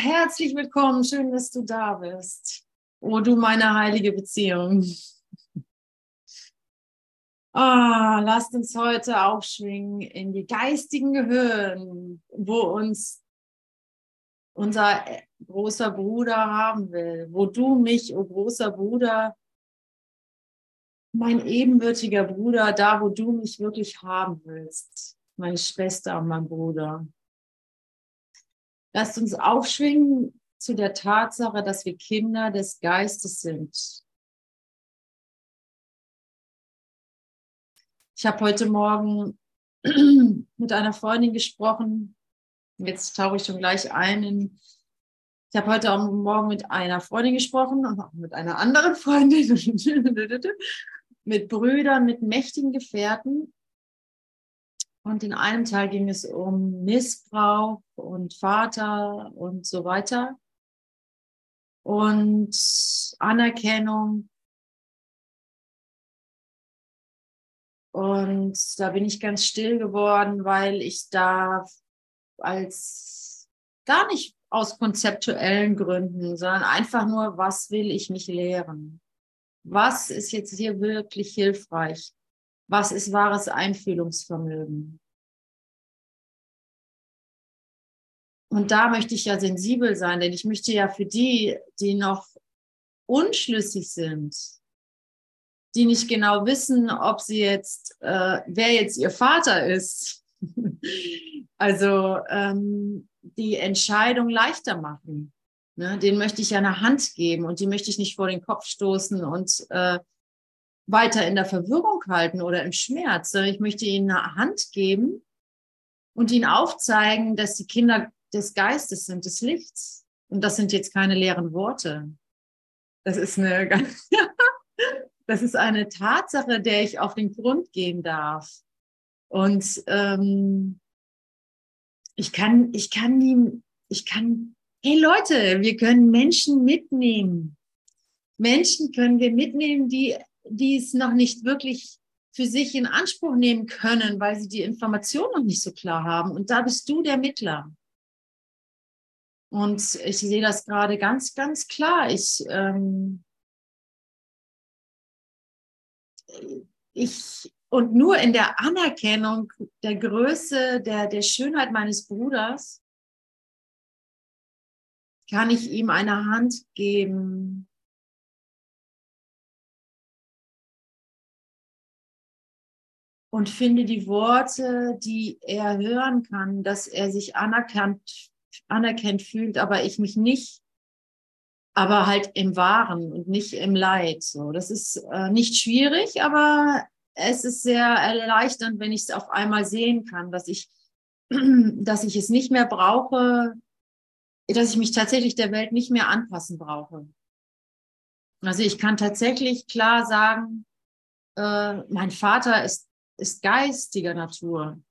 herzlich willkommen. Schön, dass du da bist. Oh, du meine heilige Beziehung. Ah, lasst uns heute aufschwingen in die geistigen Gehirn, wo uns unser großer Bruder haben will, wo du mich, oh großer Bruder, mein ebenbürtiger Bruder, da wo du mich wirklich haben willst, meine Schwester und mein Bruder. Lasst uns aufschwingen zu der Tatsache, dass wir Kinder des Geistes sind. Ich habe heute Morgen mit einer Freundin gesprochen. Jetzt tauche ich schon gleich ein. In, ich habe heute Morgen mit einer Freundin gesprochen und auch mit einer anderen Freundin, mit Brüdern, mit mächtigen Gefährten. Und in einem Teil ging es um Missbrauch und Vater und so weiter. Und Anerkennung. Und da bin ich ganz still geworden, weil ich da als gar nicht aus konzeptuellen Gründen, sondern einfach nur, was will ich mich lehren? Was ist jetzt hier wirklich hilfreich? Was ist wahres Einfühlungsvermögen. Und da möchte ich ja sensibel sein, denn ich möchte ja für die, die noch unschlüssig sind, die nicht genau wissen, ob sie jetzt, äh, wer jetzt ihr Vater ist, also ähm, die Entscheidung leichter machen. Ne? Den möchte ich ja eine Hand geben und die möchte ich nicht vor den Kopf stoßen und äh, weiter in der Verwirrung halten oder im Schmerz. Ich möchte ihnen eine Hand geben und ihnen aufzeigen, dass die Kinder des Geistes sind, des Lichts. Und das sind jetzt keine leeren Worte. Das ist eine, das ist eine Tatsache, der ich auf den Grund gehen darf. Und ähm, ich kann, ich kann die, ich kann, hey Leute, wir können Menschen mitnehmen. Menschen können wir mitnehmen, die die es noch nicht wirklich für sich in Anspruch nehmen können, weil sie die Information noch nicht so klar haben. Und da bist du der Mittler. Und ich sehe das gerade ganz, ganz klar. Ich, ähm, ich, und nur in der Anerkennung der Größe, der, der Schönheit meines Bruders, kann ich ihm eine Hand geben, und finde die Worte, die er hören kann, dass er sich anerkannt, anerkennt fühlt, aber ich mich nicht, aber halt im Wahren und nicht im Leid. So, das ist äh, nicht schwierig, aber es ist sehr erleichternd, wenn ich es auf einmal sehen kann, dass ich, dass ich es nicht mehr brauche, dass ich mich tatsächlich der Welt nicht mehr anpassen brauche. Also ich kann tatsächlich klar sagen, äh, mein Vater ist ist geistiger Natur.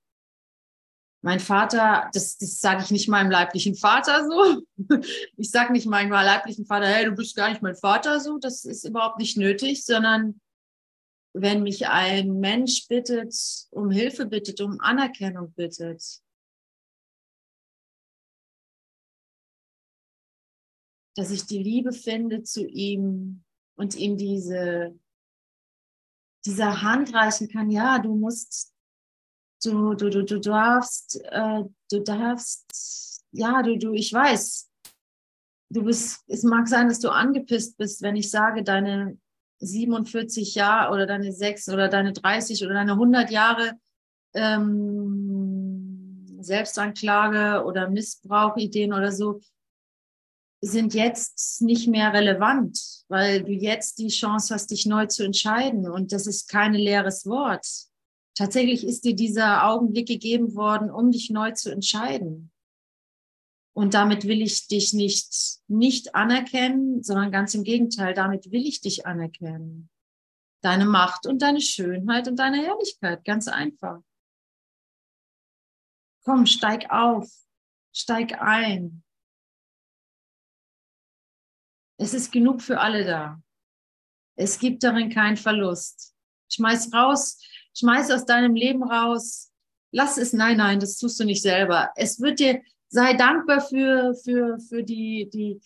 Mein Vater, das, das sage ich nicht meinem leiblichen Vater so. Ich sage nicht meinem leiblichen Vater, hey, du bist gar nicht mein Vater so. Das ist überhaupt nicht nötig, sondern wenn mich ein Mensch bittet, um Hilfe bittet, um Anerkennung bittet, dass ich die Liebe finde zu ihm und ihm diese dieser Hand reichen kann, ja, du musst, du, du, du, du darfst, äh, du darfst, ja, du, du, ich weiß, du bist, es mag sein, dass du angepisst bist, wenn ich sage, deine 47 Jahre oder deine 6 oder deine 30 oder deine 100 Jahre ähm, Selbstanklage oder Missbrauchideen oder so, sind jetzt nicht mehr relevant, weil du jetzt die Chance hast, dich neu zu entscheiden. Und das ist kein leeres Wort. Tatsächlich ist dir dieser Augenblick gegeben worden, um dich neu zu entscheiden. Und damit will ich dich nicht, nicht anerkennen, sondern ganz im Gegenteil, damit will ich dich anerkennen. Deine Macht und deine Schönheit und deine Herrlichkeit, ganz einfach. Komm, steig auf, steig ein, es ist genug für alle da. Es gibt darin keinen Verlust. Schmeiß raus, schmeiß aus deinem Leben raus. Lass es, nein, nein, das tust du nicht selber. Es wird dir, sei dankbar für, für, für die, die,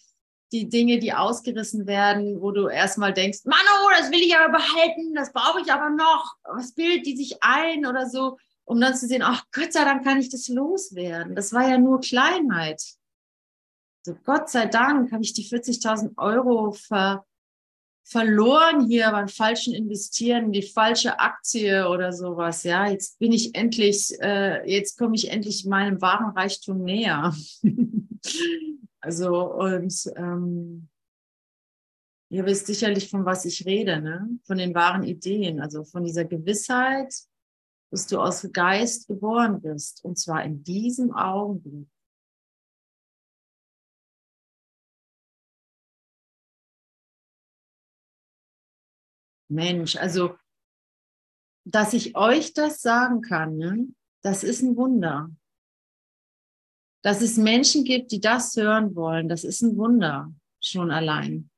die Dinge, die ausgerissen werden, wo du erstmal denkst, Mann, oh, das will ich aber behalten, das brauche ich aber noch. Was bildet die sich ein oder so, um dann zu sehen, ach Gott sei Dank kann ich das loswerden. Das war ja nur Kleinheit. So, Gott sei Dank habe ich die 40.000 Euro ver, verloren hier beim falschen Investieren, die falsche Aktie oder sowas. Ja, jetzt bin ich endlich, äh, jetzt komme ich endlich meinem wahren Reichtum näher. also und ähm, ihr wisst sicherlich, von was ich rede, ne? Von den wahren Ideen, also von dieser Gewissheit, dass du aus Geist geboren bist, und zwar in diesem Augenblick. Mensch, also, dass ich euch das sagen kann, ne, das ist ein Wunder. Dass es Menschen gibt, die das hören wollen, das ist ein Wunder schon allein.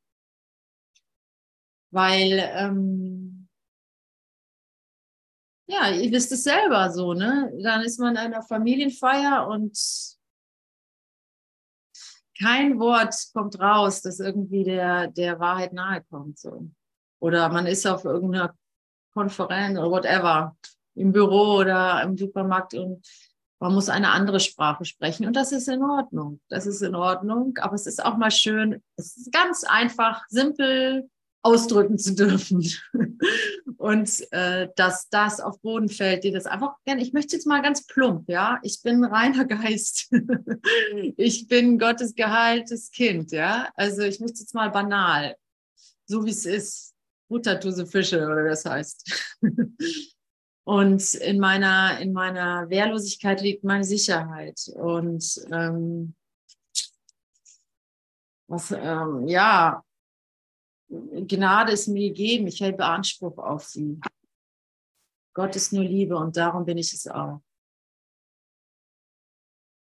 Weil, ähm, ja, ihr wisst es selber so, ne? Dann ist man in einer Familienfeier und kein Wort kommt raus, das irgendwie der, der Wahrheit nahe kommt. So. Oder man ist auf irgendeiner Konferenz oder whatever, im Büro oder im Supermarkt und man muss eine andere Sprache sprechen. Und das ist in Ordnung. Das ist in Ordnung. Aber es ist auch mal schön, es ist ganz einfach, simpel ausdrücken zu dürfen. und äh, dass das auf Boden fällt, die das einfach gerne, ich möchte jetzt mal ganz plump, ja, ich bin reiner Geist. ich bin Gottes geheiltes Kind, ja. Also ich möchte jetzt mal banal, so wie es ist. Buttertuse Fische oder das heißt. Und in meiner, in meiner Wehrlosigkeit liegt meine Sicherheit. Und ähm, was, ähm, ja, Gnade ist mir gegeben, ich habe Anspruch auf sie. Gott ist nur Liebe und darum bin ich es auch.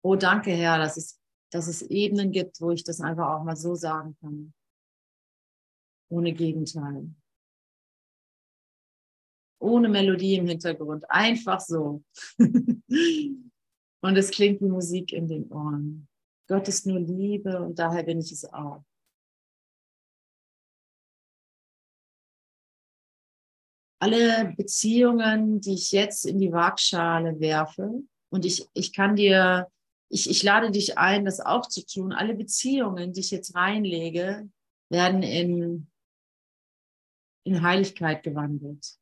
Oh, danke, Herr, dass es, dass es Ebenen gibt, wo ich das einfach auch mal so sagen kann. Ohne Gegenteil ohne Melodie im Hintergrund, einfach so. und es klingt wie Musik in den Ohren. Gott ist nur Liebe und daher bin ich es auch. Alle Beziehungen, die ich jetzt in die Waagschale werfe, und ich, ich kann dir, ich, ich lade dich ein, das auch zu tun, alle Beziehungen, die ich jetzt reinlege, werden in, in Heiligkeit gewandelt.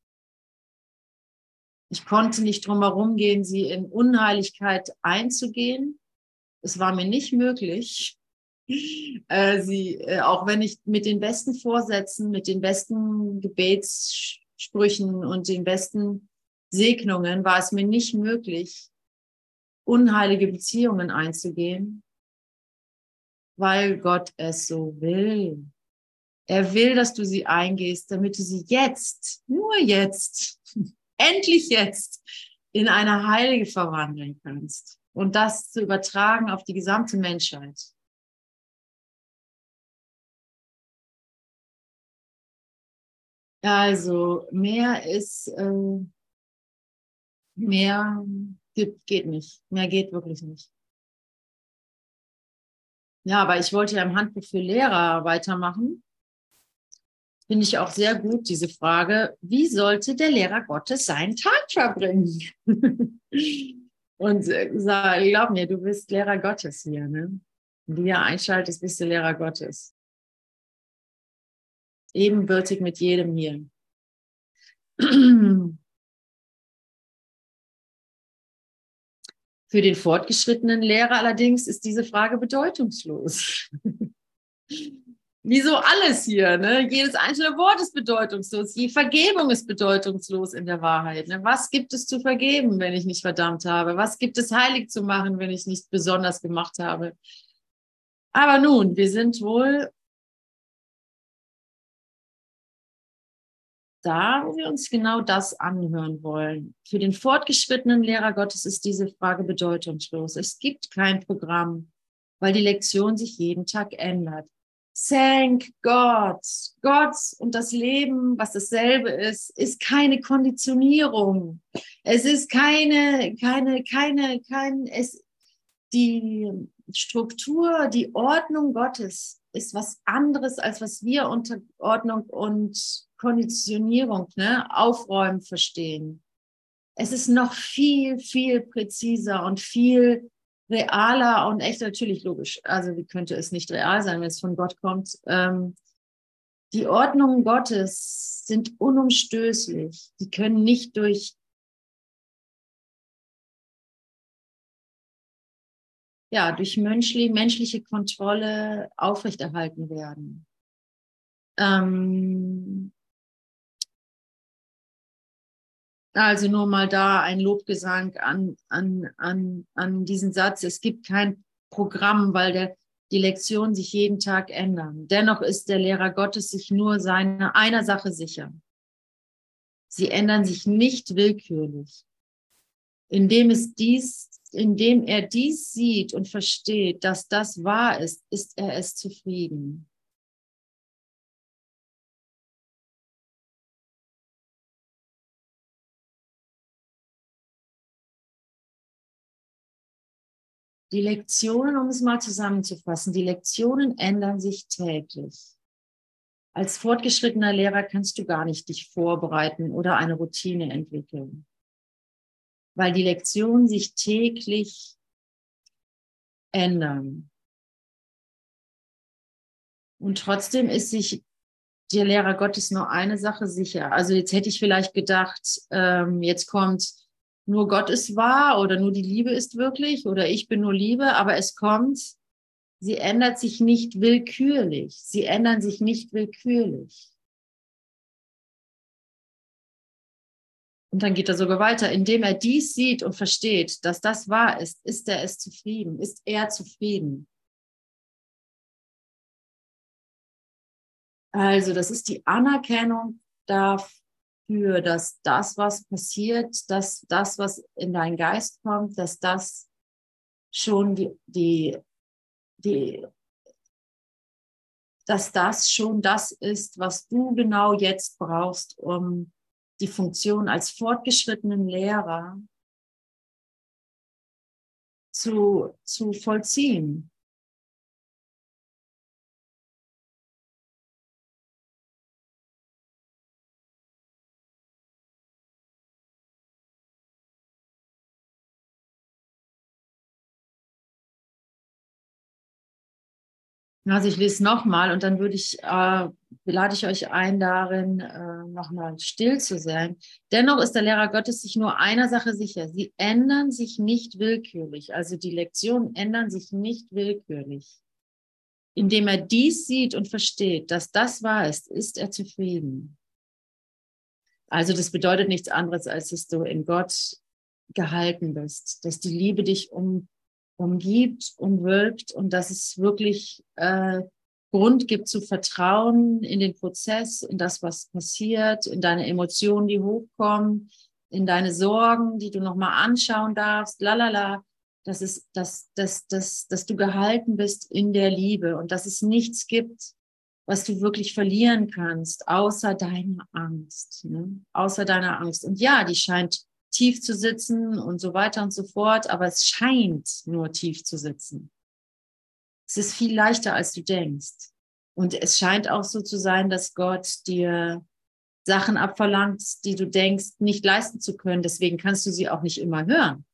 Ich konnte nicht drum herum gehen, sie in Unheiligkeit einzugehen. Es war mir nicht möglich. Äh, sie, äh, auch wenn ich mit den besten Vorsätzen, mit den besten Gebetssprüchen und den besten Segnungen war es mir nicht möglich, unheilige Beziehungen einzugehen, weil Gott es so will. Er will, dass du sie eingehst, damit du sie jetzt, nur jetzt, endlich jetzt in eine Heilige verwandeln kannst und das zu übertragen auf die gesamte Menschheit. Also mehr ist, äh, mehr geht nicht. Mehr geht wirklich nicht. Ja, aber ich wollte ja im Handbuch für Lehrer weitermachen finde ich auch sehr gut, diese Frage, wie sollte der Lehrer Gottes seinen Tag verbringen? Und äh, sag, glaub mir, du bist Lehrer Gottes hier. Ne? Wenn du hier einschaltest, bist du Lehrer Gottes. Ebenbürtig mit jedem hier. Für den fortgeschrittenen Lehrer allerdings ist diese Frage bedeutungslos. wie so alles hier, ne? Jedes einzelne Wort ist bedeutungslos. Die Vergebung ist bedeutungslos in der Wahrheit. Ne? Was gibt es zu vergeben, wenn ich nicht verdammt habe? Was gibt es heilig zu machen, wenn ich nicht besonders gemacht habe? Aber nun, wir sind wohl da, wo wir uns genau das anhören wollen. Für den fortgeschrittenen Lehrer Gottes ist diese Frage bedeutungslos. Es gibt kein Programm, weil die Lektion sich jeden Tag ändert. Thank God. Gott und das Leben, was dasselbe ist, ist keine Konditionierung. Es ist keine, keine, keine, kein, es, die Struktur, die Ordnung Gottes ist was anderes, als was wir unter Ordnung und Konditionierung, ne, Aufräumen verstehen. Es ist noch viel, viel präziser und viel realer und echt natürlich logisch. Also wie könnte es nicht real sein, wenn es von Gott kommt? Ähm, die Ordnungen Gottes sind unumstößlich. Die können nicht durch ja, durch menschliche, menschliche Kontrolle aufrechterhalten werden. Ähm, also nur mal da ein Lobgesang an, an, an, an diesen Satz. Es gibt kein Programm, weil der, die Lektionen sich jeden Tag ändern. Dennoch ist der Lehrer Gottes sich nur seiner einer Sache sicher. Sie ändern sich nicht willkürlich. Indem es dies indem er dies sieht und versteht, dass das wahr ist, ist er es zufrieden. Die Lektionen, um es mal zusammenzufassen, die Lektionen ändern sich täglich. Als fortgeschrittener Lehrer kannst du gar nicht dich vorbereiten oder eine Routine entwickeln weil die Lektionen sich täglich ändern. Und trotzdem ist sich der Lehrer Gottes nur eine Sache sicher. Also jetzt hätte ich vielleicht gedacht, ähm, jetzt kommt nur Gott ist wahr oder nur die Liebe ist wirklich oder ich bin nur Liebe, aber es kommt, sie ändert sich nicht willkürlich. Sie ändern sich nicht willkürlich. Und dann geht er sogar weiter, indem er dies sieht und versteht, dass das wahr ist, ist er es zufrieden, ist er zufrieden. Also das ist die Anerkennung dafür, dass das, was passiert, dass das, was in deinen Geist kommt, dass das schon die, die, die dass das schon das ist, was du genau jetzt brauchst, um die Funktion als fortgeschrittenen Lehrer zu, zu vollziehen. Also ich lese nochmal und dann würde ich, äh, lade ich euch ein, darin äh, nochmal still zu sein. Dennoch ist der Lehrer Gottes sich nur einer Sache sicher. Sie ändern sich nicht willkürlich. Also die Lektionen ändern sich nicht willkürlich. Indem er dies sieht und versteht, dass das wahr ist, ist er zufrieden. Also das bedeutet nichts anderes, als dass du in Gott gehalten bist, dass die Liebe dich um umgibt und wirkt und dass es wirklich äh, Grund gibt zu vertrauen in den Prozess, in das, was passiert, in deine Emotionen, die hochkommen, in deine Sorgen, die du nochmal anschauen darfst, lalala, dass, es, dass, dass, dass, dass du gehalten bist in der Liebe und dass es nichts gibt, was du wirklich verlieren kannst, außer deiner Angst, ne? außer deiner Angst. Und ja, die scheint tief zu sitzen und so weiter und so fort, aber es scheint nur tief zu sitzen. Es ist viel leichter, als du denkst. Und es scheint auch so zu sein, dass Gott dir Sachen abverlangt, die du denkst, nicht leisten zu können. Deswegen kannst du sie auch nicht immer hören.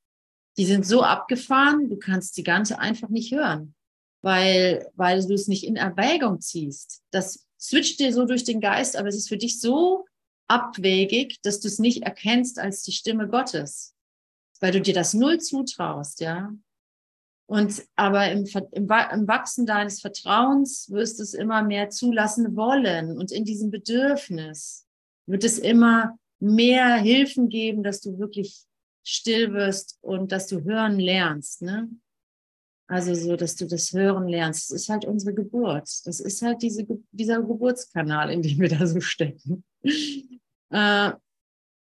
Die sind so abgefahren, du kannst die ganze einfach nicht hören, weil, weil du es nicht in Erwägung ziehst. Das switcht dir so durch den Geist, aber es ist für dich so abwegig, dass du es nicht erkennst als die Stimme Gottes, weil du dir das null zutraust, ja. Und aber im, im, im Wachsen deines Vertrauens wirst du es immer mehr zulassen wollen und in diesem Bedürfnis wird es immer mehr Hilfen geben, dass du wirklich still wirst und dass du hören lernst, ne? Also so, dass du das Hören lernst. Das ist halt unsere Geburt. Das ist halt diese, dieser Geburtskanal, in dem wir da so stecken. Äh,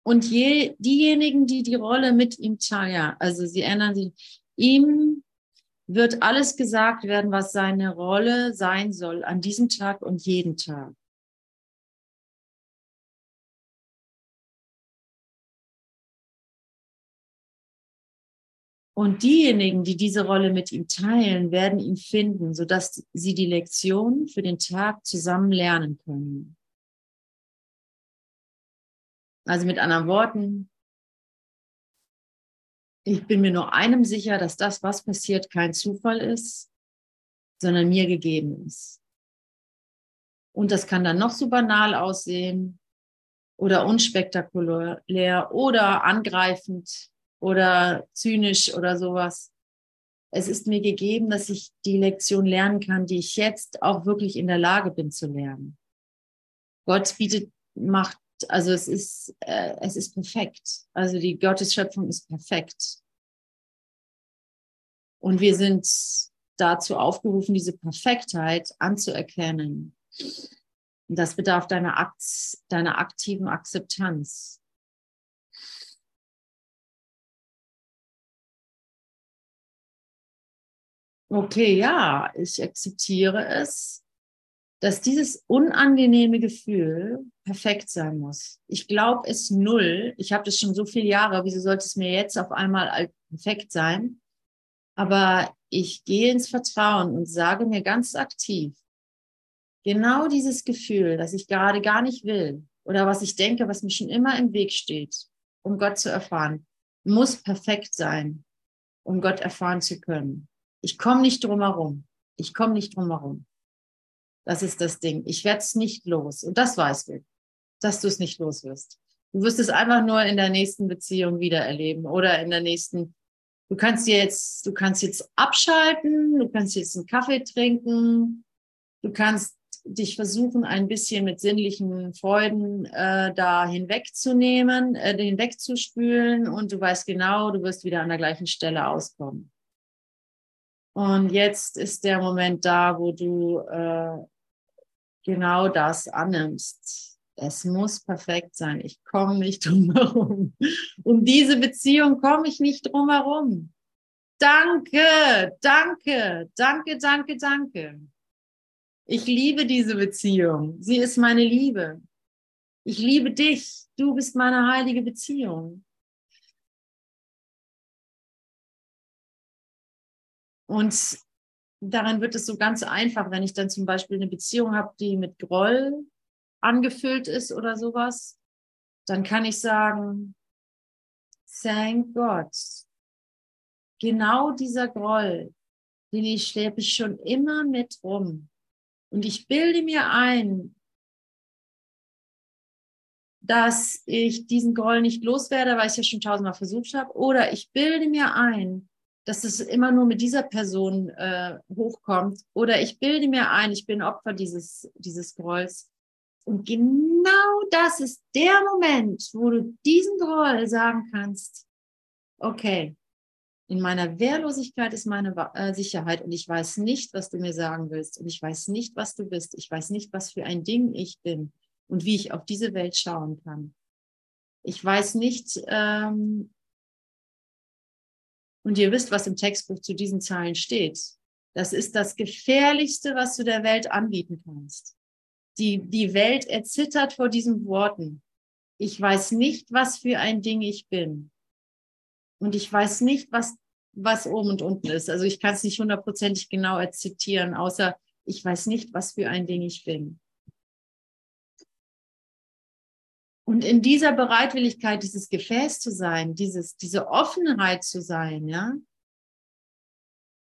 und je, diejenigen, die die Rolle mit ihm teilen, also sie ändern sich, ihm wird alles gesagt werden, was seine Rolle sein soll an diesem Tag und jeden Tag. Und diejenigen, die diese Rolle mit ihm teilen, werden ihn finden, sodass sie die Lektion für den Tag zusammen lernen können. Also mit anderen Worten, ich bin mir nur einem sicher, dass das, was passiert, kein Zufall ist, sondern mir gegeben ist. Und das kann dann noch so banal aussehen oder unspektakulär oder angreifend oder zynisch oder sowas. Es ist mir gegeben, dass ich die Lektion lernen kann, die ich jetzt auch wirklich in der Lage bin zu lernen. Gott bietet, macht, also es ist, äh, es ist perfekt. Also die Gottesschöpfung ist perfekt. Und wir sind dazu aufgerufen, diese Perfektheit anzuerkennen. Und das bedarf deiner, Akt, deiner aktiven Akzeptanz. Okay, ja, ich akzeptiere es, dass dieses unangenehme Gefühl perfekt sein muss. Ich glaube es null. Ich habe das schon so viele Jahre. Wieso sollte es mir jetzt auf einmal perfekt sein? Aber ich gehe ins Vertrauen und sage mir ganz aktiv, genau dieses Gefühl, das ich gerade gar nicht will oder was ich denke, was mir schon immer im Weg steht, um Gott zu erfahren, muss perfekt sein, um Gott erfahren zu können. Ich komme nicht drum herum. Ich komme nicht drum herum. Das ist das Ding. Ich werde es nicht los. Und das weißt du, dass du es nicht los wirst. Du wirst es einfach nur in der nächsten Beziehung wieder erleben oder in der nächsten. Du kannst jetzt, du kannst jetzt abschalten, du kannst jetzt einen Kaffee trinken, du kannst dich versuchen, ein bisschen mit sinnlichen Freuden äh, da hinwegzunehmen, äh, hinwegzuspülen und du weißt genau, du wirst wieder an der gleichen Stelle auskommen. Und jetzt ist der Moment da, wo du äh, genau das annimmst. Es muss perfekt sein. Ich komme nicht drum herum. Um diese Beziehung komme ich nicht drum herum. Danke, danke, danke, danke, danke. Ich liebe diese Beziehung. Sie ist meine Liebe. Ich liebe dich. Du bist meine heilige Beziehung. Und daran wird es so ganz einfach, wenn ich dann zum Beispiel eine Beziehung habe, die mit Groll angefüllt ist oder sowas, dann kann ich sagen, thank God. Genau dieser Groll, den ich schleppe schon immer mit rum. Und ich bilde mir ein, dass ich diesen Groll nicht loswerde, weil ich es ja schon tausendmal versucht habe. Oder ich bilde mir ein, dass es immer nur mit dieser Person äh, hochkommt. Oder ich bilde mir ein, ich bin Opfer dieses, dieses Grolls. Und genau das ist der Moment, wo du diesen Groll sagen kannst, okay, in meiner Wehrlosigkeit ist meine äh, Sicherheit und ich weiß nicht, was du mir sagen willst und ich weiß nicht, was du bist. Ich weiß nicht, was für ein Ding ich bin und wie ich auf diese Welt schauen kann. Ich weiß nicht, ähm, und ihr wisst, was im Textbuch zu diesen Zahlen steht. Das ist das Gefährlichste, was du der Welt anbieten kannst. Die, die Welt erzittert vor diesen Worten. Ich weiß nicht, was für ein Ding ich bin. Und ich weiß nicht, was, was oben und unten ist. Also ich kann es nicht hundertprozentig genau zitieren, außer ich weiß nicht, was für ein Ding ich bin. Und in dieser Bereitwilligkeit, dieses Gefäß zu sein, dieses, diese Offenheit zu sein, ja,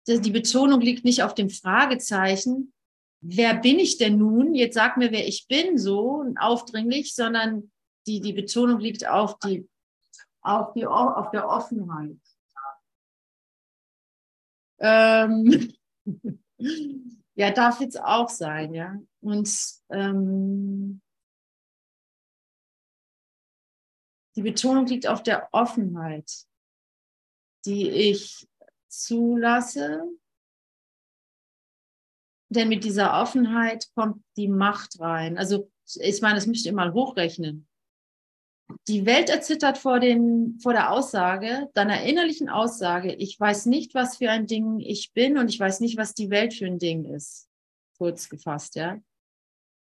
die Betonung liegt nicht auf dem Fragezeichen, wer bin ich denn nun? Jetzt sag mir, wer ich bin, so aufdringlich, sondern die, die Betonung liegt auf, die, auf, die, auf der Offenheit. Ähm, ja, darf jetzt auch sein, ja. Und ähm, Die Betonung liegt auf der Offenheit, die ich zulasse. Denn mit dieser Offenheit kommt die Macht rein. Also ich meine, das müsst ihr mal hochrechnen. Die Welt erzittert vor, den, vor der Aussage, deiner innerlichen Aussage, ich weiß nicht, was für ein Ding ich bin und ich weiß nicht, was die Welt für ein Ding ist. Kurz gefasst, ja.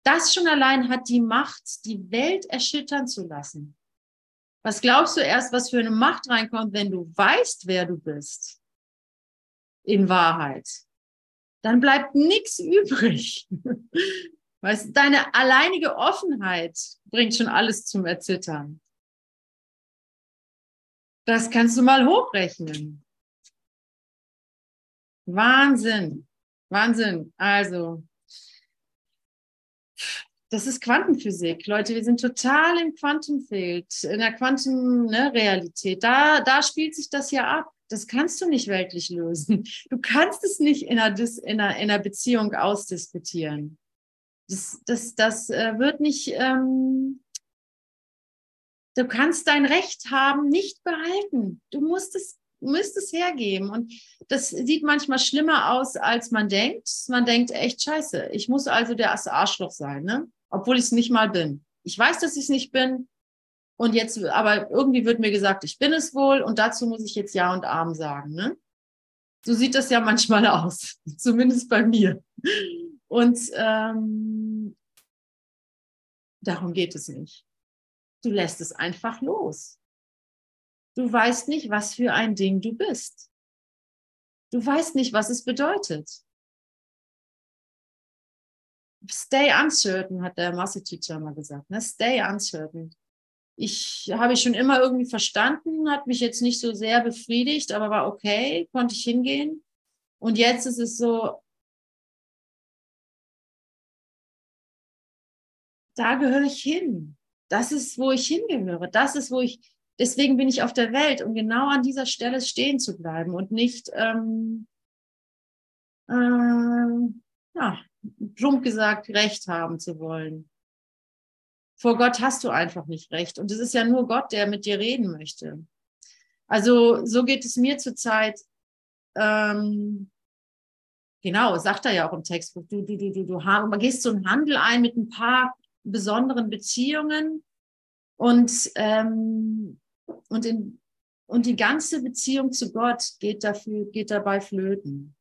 Das schon allein hat die Macht, die Welt erschüttern zu lassen. Was glaubst du erst, was für eine Macht reinkommt, wenn du weißt, wer du bist? In Wahrheit. Dann bleibt nichts übrig. Weißt, deine alleinige Offenheit bringt schon alles zum Erzittern. Das kannst du mal hochrechnen. Wahnsinn. Wahnsinn. Also, das ist Quantenphysik. Leute, wir sind total im Quantenfeld, in der Quantenrealität. Da, da spielt sich das ja ab. Das kannst du nicht weltlich lösen. Du kannst es nicht in einer, in einer, in einer Beziehung ausdiskutieren. Das, das, das äh, wird nicht, ähm, du kannst dein Recht haben, nicht behalten. Du musst es, musst es hergeben. Und das sieht manchmal schlimmer aus, als man denkt. Man denkt echt, scheiße, ich muss also der Arschloch sein, ne? Obwohl ich es nicht mal bin. Ich weiß, dass ich es nicht bin. Und jetzt, aber irgendwie wird mir gesagt, ich bin es wohl. Und dazu muss ich jetzt Ja und Arm sagen. Ne? So sieht das ja manchmal aus, zumindest bei mir. Und ähm, darum geht es nicht. Du lässt es einfach los. Du weißt nicht, was für ein Ding du bist. Du weißt nicht, was es bedeutet. Stay uncertain, hat der Master Teacher mal gesagt. Ne? Stay uncertain. Ich habe ich schon immer irgendwie verstanden, hat mich jetzt nicht so sehr befriedigt, aber war okay, konnte ich hingehen. Und jetzt ist es so, da gehöre ich hin. Das ist, wo ich hingehöre. Das ist, wo ich, deswegen bin ich auf der Welt, um genau an dieser Stelle stehen zu bleiben und nicht, ähm, äh, ja, plump gesagt, Recht haben zu wollen. Vor Gott hast du einfach nicht Recht. Und es ist ja nur Gott, der mit dir reden möchte. Also so geht es mir zurzeit. Ähm, genau, sagt er ja auch im Textbuch. Du, du, du, du, du gehst so einen Handel ein mit ein paar besonderen Beziehungen und, ähm, und, in, und die ganze Beziehung zu Gott geht, dafür, geht dabei flöten.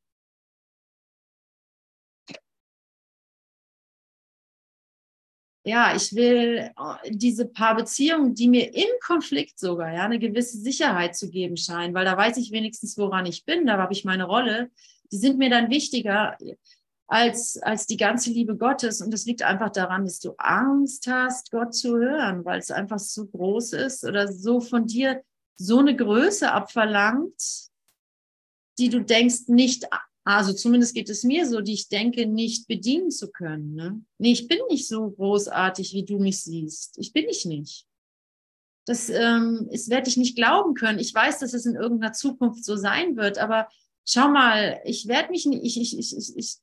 Ja, ich will äh, diese paar Beziehungen, die mir im Konflikt sogar ja eine gewisse Sicherheit zu geben scheinen, weil da weiß ich wenigstens, woran ich bin, da habe ich meine Rolle, die sind mir dann wichtiger als, als die ganze Liebe Gottes. Und das liegt einfach daran, dass du Angst hast, Gott zu hören, weil es einfach so groß ist oder so von dir so eine Größe abverlangt, die du denkst, nicht, also zumindest geht es mir so, die ich denke, nicht bedienen zu können. Ne? Nee, ich bin nicht so großartig, wie du mich siehst. Ich bin ich nicht. Das ähm, werde ich nicht glauben können. Ich weiß, dass es in irgendeiner Zukunft so sein wird, aber schau mal, ich werde mich nicht, ich, ich, ich, ich,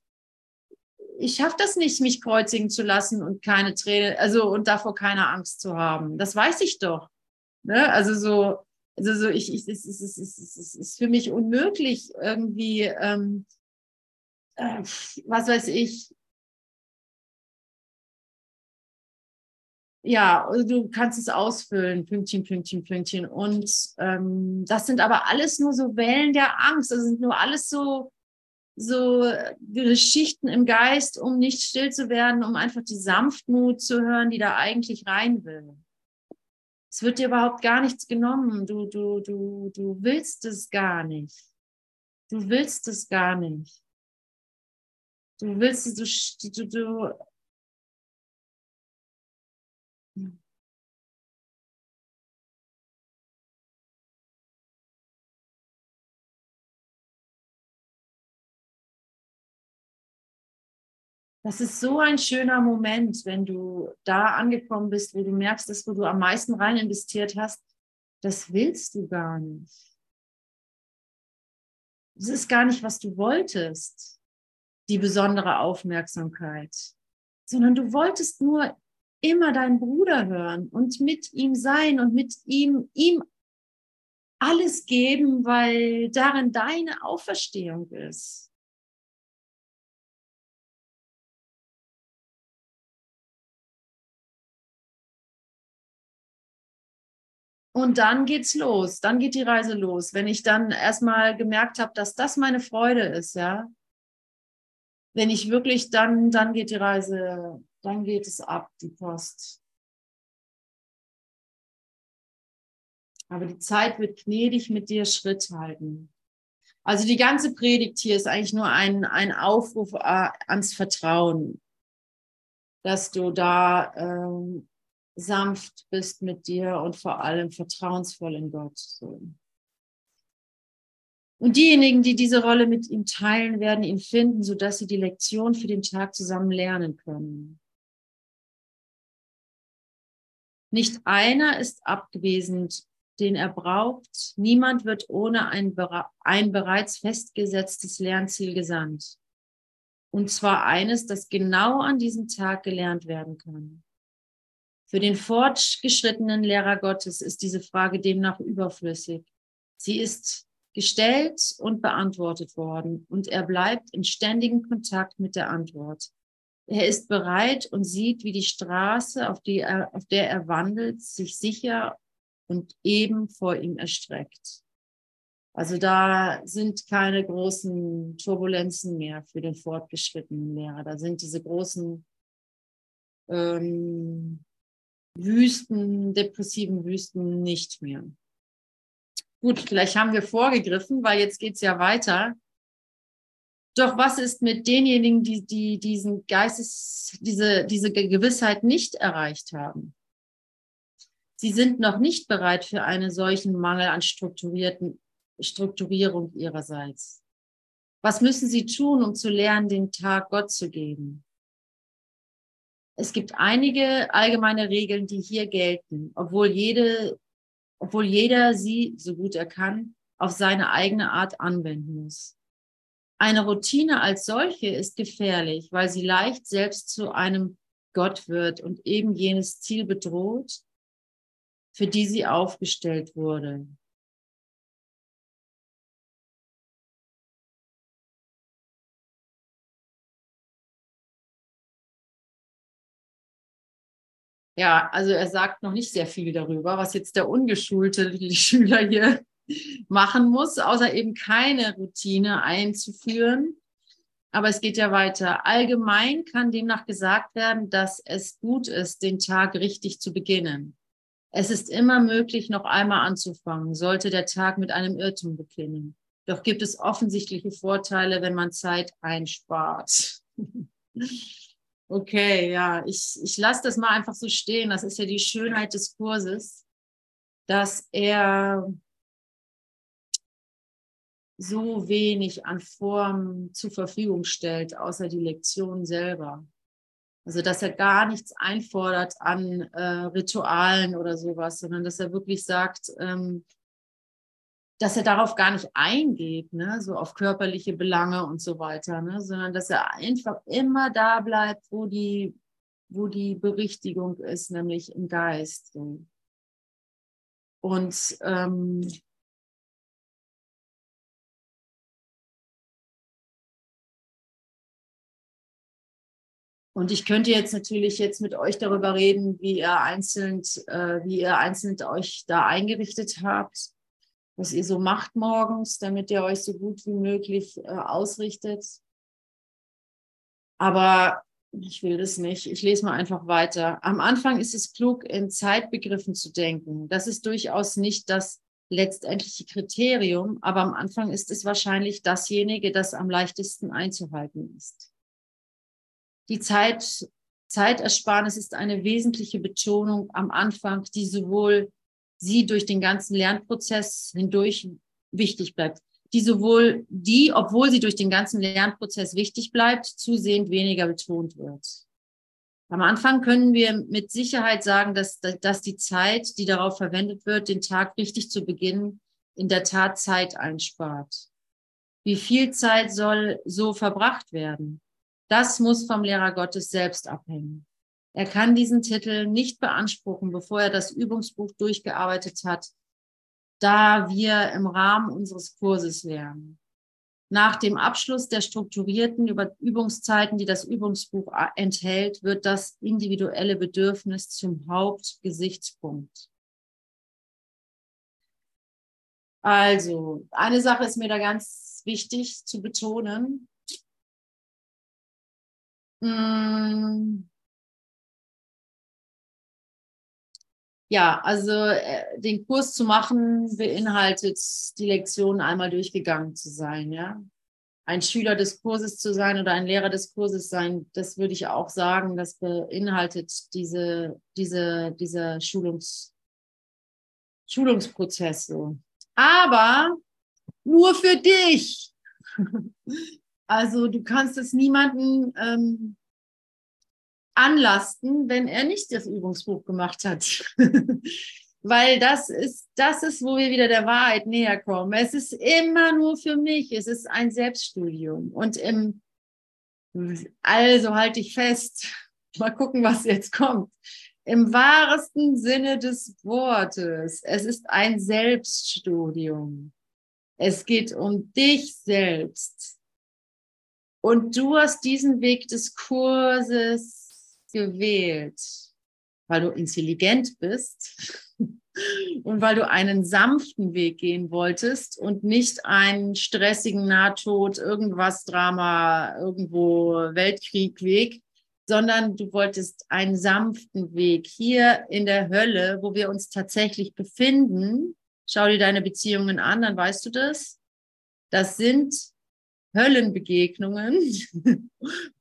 ich schaffe das nicht, mich kreuzigen zu lassen und keine Träne, also und davor keine Angst zu haben. Das weiß ich doch. Ne? Also so, also so ich, ich es, ist, es, es, ist, es ist für mich unmöglich irgendwie, ähm, äh, was weiß ich. Ja, also du kannst es ausfüllen, Pünktchen, Pünktchen, Pünktchen. Und ähm, das sind aber alles nur so Wellen der Angst. Das sind nur alles so so Geschichten im Geist, um nicht still zu werden, um einfach die Sanftmut zu hören, die da eigentlich rein will. Es wird dir überhaupt gar nichts genommen. Du, du, du, du willst es gar nicht. Du willst es gar nicht. Du willst es, du, du, du Das ist so ein schöner Moment, wenn du da angekommen bist, wo du merkst, dass wo du am meisten rein investiert hast, das willst du gar nicht. Das ist gar nicht, was du wolltest, die besondere Aufmerksamkeit, sondern du wolltest nur immer deinen Bruder hören und mit ihm sein und mit ihm, ihm alles geben, weil darin deine Auferstehung ist. Und dann geht's los, dann geht die Reise los. Wenn ich dann erstmal gemerkt habe, dass das meine Freude ist, ja. Wenn ich wirklich dann, dann geht die Reise, dann geht es ab, die Post. Aber die Zeit wird gnädig mit dir Schritt halten. Also die ganze Predigt hier ist eigentlich nur ein, ein Aufruf äh, ans Vertrauen, dass du da ähm, sanft bist mit dir und vor allem vertrauensvoll in Gott. Und diejenigen, die diese Rolle mit ihm teilen, werden ihn finden, sodass sie die Lektion für den Tag zusammen lernen können. Nicht einer ist abwesend, den er braucht. Niemand wird ohne ein, ein bereits festgesetztes Lernziel gesandt. Und zwar eines, das genau an diesem Tag gelernt werden kann. Für den fortgeschrittenen Lehrer Gottes ist diese Frage demnach überflüssig. Sie ist gestellt und beantwortet worden und er bleibt in ständigem Kontakt mit der Antwort. Er ist bereit und sieht, wie die Straße, auf, die er, auf der er wandelt, sich sicher und eben vor ihm erstreckt. Also da sind keine großen Turbulenzen mehr für den fortgeschrittenen Lehrer. Da sind diese großen ähm, Wüsten, depressiven Wüsten nicht mehr. Gut, vielleicht haben wir vorgegriffen, weil jetzt geht es ja weiter. Doch was ist mit denjenigen, die, die diesen Geistes, diese, diese Gewissheit nicht erreicht haben? Sie sind noch nicht bereit für einen solchen Mangel an strukturierten, Strukturierung ihrerseits. Was müssen sie tun, um zu lernen, den Tag Gott zu geben? Es gibt einige allgemeine Regeln, die hier gelten, obwohl jede, obwohl jeder sie, so gut er kann, auf seine eigene Art anwenden muss. Eine Routine als solche ist gefährlich, weil sie leicht selbst zu einem Gott wird und eben jenes Ziel bedroht, für die sie aufgestellt wurde. Ja, also er sagt noch nicht sehr viel darüber, was jetzt der ungeschulte Schüler hier machen muss, außer eben keine Routine einzuführen. Aber es geht ja weiter. Allgemein kann demnach gesagt werden, dass es gut ist, den Tag richtig zu beginnen. Es ist immer möglich, noch einmal anzufangen, sollte der Tag mit einem Irrtum beginnen. Doch gibt es offensichtliche Vorteile, wenn man Zeit einspart. okay, ja, ich, ich lasse das mal einfach so stehen. Das ist ja die Schönheit des Kurses, dass er so wenig an Formen zur Verfügung stellt, außer die Lektion selber. Also dass er gar nichts einfordert an äh, Ritualen oder sowas, sondern dass er wirklich sagt, ähm, dass er darauf gar nicht eingeht, ne? so auf körperliche Belange und so weiter, ne? sondern dass er einfach immer da bleibt, wo die, wo die Berichtigung ist, nämlich im Geist. Und ähm, Und ich könnte jetzt natürlich jetzt mit euch darüber reden, wie ihr einzeln, äh, wie ihr einzeln euch da eingerichtet habt, was ihr so macht morgens, damit ihr euch so gut wie möglich äh, ausrichtet. Aber ich will das nicht. Ich lese mal einfach weiter. Am Anfang ist es klug, in Zeitbegriffen zu denken. Das ist durchaus nicht das letztendliche Kriterium, aber am Anfang ist es wahrscheinlich dasjenige, das am leichtesten einzuhalten ist. Die Zeit, Zeitersparnis ist eine wesentliche Betonung am Anfang, die sowohl sie durch den ganzen Lernprozess hindurch wichtig bleibt, die sowohl die, obwohl sie durch den ganzen Lernprozess wichtig bleibt, zusehend weniger betont wird. Am Anfang können wir mit Sicherheit sagen, dass, dass die Zeit, die darauf verwendet wird, den Tag richtig zu beginnen, in der Tat Zeit einspart. Wie viel Zeit soll so verbracht werden? Das muss vom Lehrer Gottes selbst abhängen. Er kann diesen Titel nicht beanspruchen, bevor er das Übungsbuch durchgearbeitet hat, da wir im Rahmen unseres Kurses lernen. Nach dem Abschluss der strukturierten Übungszeiten, die das Übungsbuch enthält, wird das individuelle Bedürfnis zum Hauptgesichtspunkt. Also, eine Sache ist mir da ganz wichtig zu betonen. Mm. Ja, also äh, den Kurs zu machen beinhaltet, die Lektion einmal durchgegangen zu sein, ja. Ein Schüler des Kurses zu sein oder ein Lehrer des Kurses sein, das würde ich auch sagen, das beinhaltet diese, diese, diese Schulungs, Schulungsprozess. Aber nur für dich. Also du kannst es niemanden ähm, anlasten, wenn er nicht das Übungsbuch gemacht hat. Weil das ist, das ist, wo wir wieder der Wahrheit näher kommen. Es ist immer nur für mich. Es ist ein Selbststudium. Und im, also halte ich fest. Mal gucken, was jetzt kommt. Im wahrsten Sinne des Wortes. Es ist ein Selbststudium. Es geht um dich selbst. Und du hast diesen Weg des Kurses gewählt, weil du intelligent bist und weil du einen sanften Weg gehen wolltest und nicht einen stressigen Nahtod, irgendwas Drama, irgendwo Weltkrieg Weg, sondern du wolltest einen sanften Weg hier in der Hölle, wo wir uns tatsächlich befinden. Schau dir deine Beziehungen an, dann weißt du das. Das sind Höllenbegegnungen,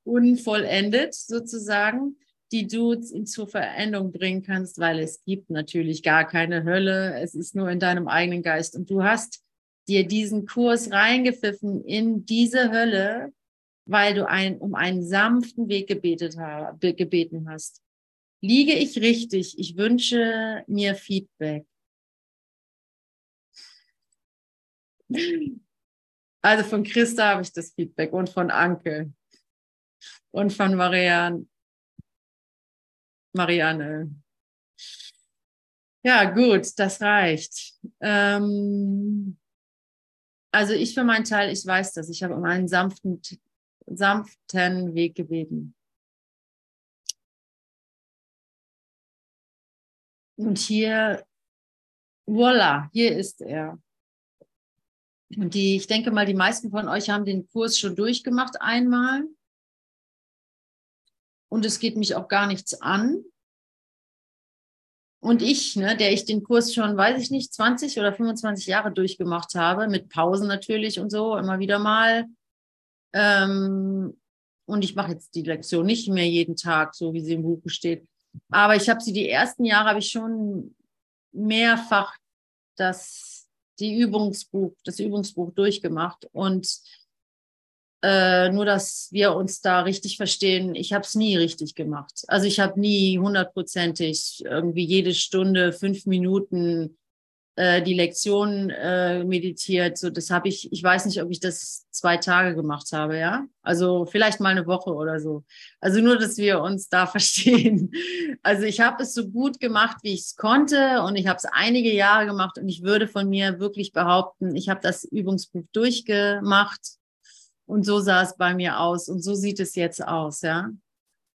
unvollendet sozusagen, die du zur Veränderung bringen kannst, weil es gibt natürlich gar keine Hölle. Es ist nur in deinem eigenen Geist. Und du hast dir diesen Kurs reingepfiffen in diese Hölle, weil du ein, um einen sanften Weg gebetet, gebeten hast. Liege ich richtig? Ich wünsche mir Feedback. Also von Christa habe ich das Feedback und von Anke und von Marianne. Marianne. Ja, gut, das reicht. Ähm, also ich für meinen Teil, ich weiß das. Ich habe um einen sanften, sanften Weg gebeten. Und hier, voila, hier ist er. Und die, ich denke mal, die meisten von euch haben den Kurs schon durchgemacht einmal. Und es geht mich auch gar nichts an. Und ich, ne, der ich den Kurs schon, weiß ich nicht, 20 oder 25 Jahre durchgemacht habe, mit Pausen natürlich und so, immer wieder mal. Ähm, und ich mache jetzt die Lektion nicht mehr jeden Tag, so wie sie im Buch steht. Aber ich habe sie die ersten Jahre, habe ich schon mehrfach das die Übungsbuch, das Übungsbuch durchgemacht und äh, nur, dass wir uns da richtig verstehen. Ich habe es nie richtig gemacht. Also ich habe nie hundertprozentig irgendwie jede Stunde fünf Minuten äh, die Lektion äh, meditiert. So, das habe ich, ich weiß nicht, ob ich das zwei Tage gemacht habe, ja. Also vielleicht mal eine Woche oder so. Also nur, dass wir uns da verstehen. Also ich habe es so gut gemacht, wie ich es konnte und ich habe es einige Jahre gemacht und ich würde von mir wirklich behaupten, ich habe das Übungsbuch durchgemacht und so sah es bei mir aus und so sieht es jetzt aus, ja.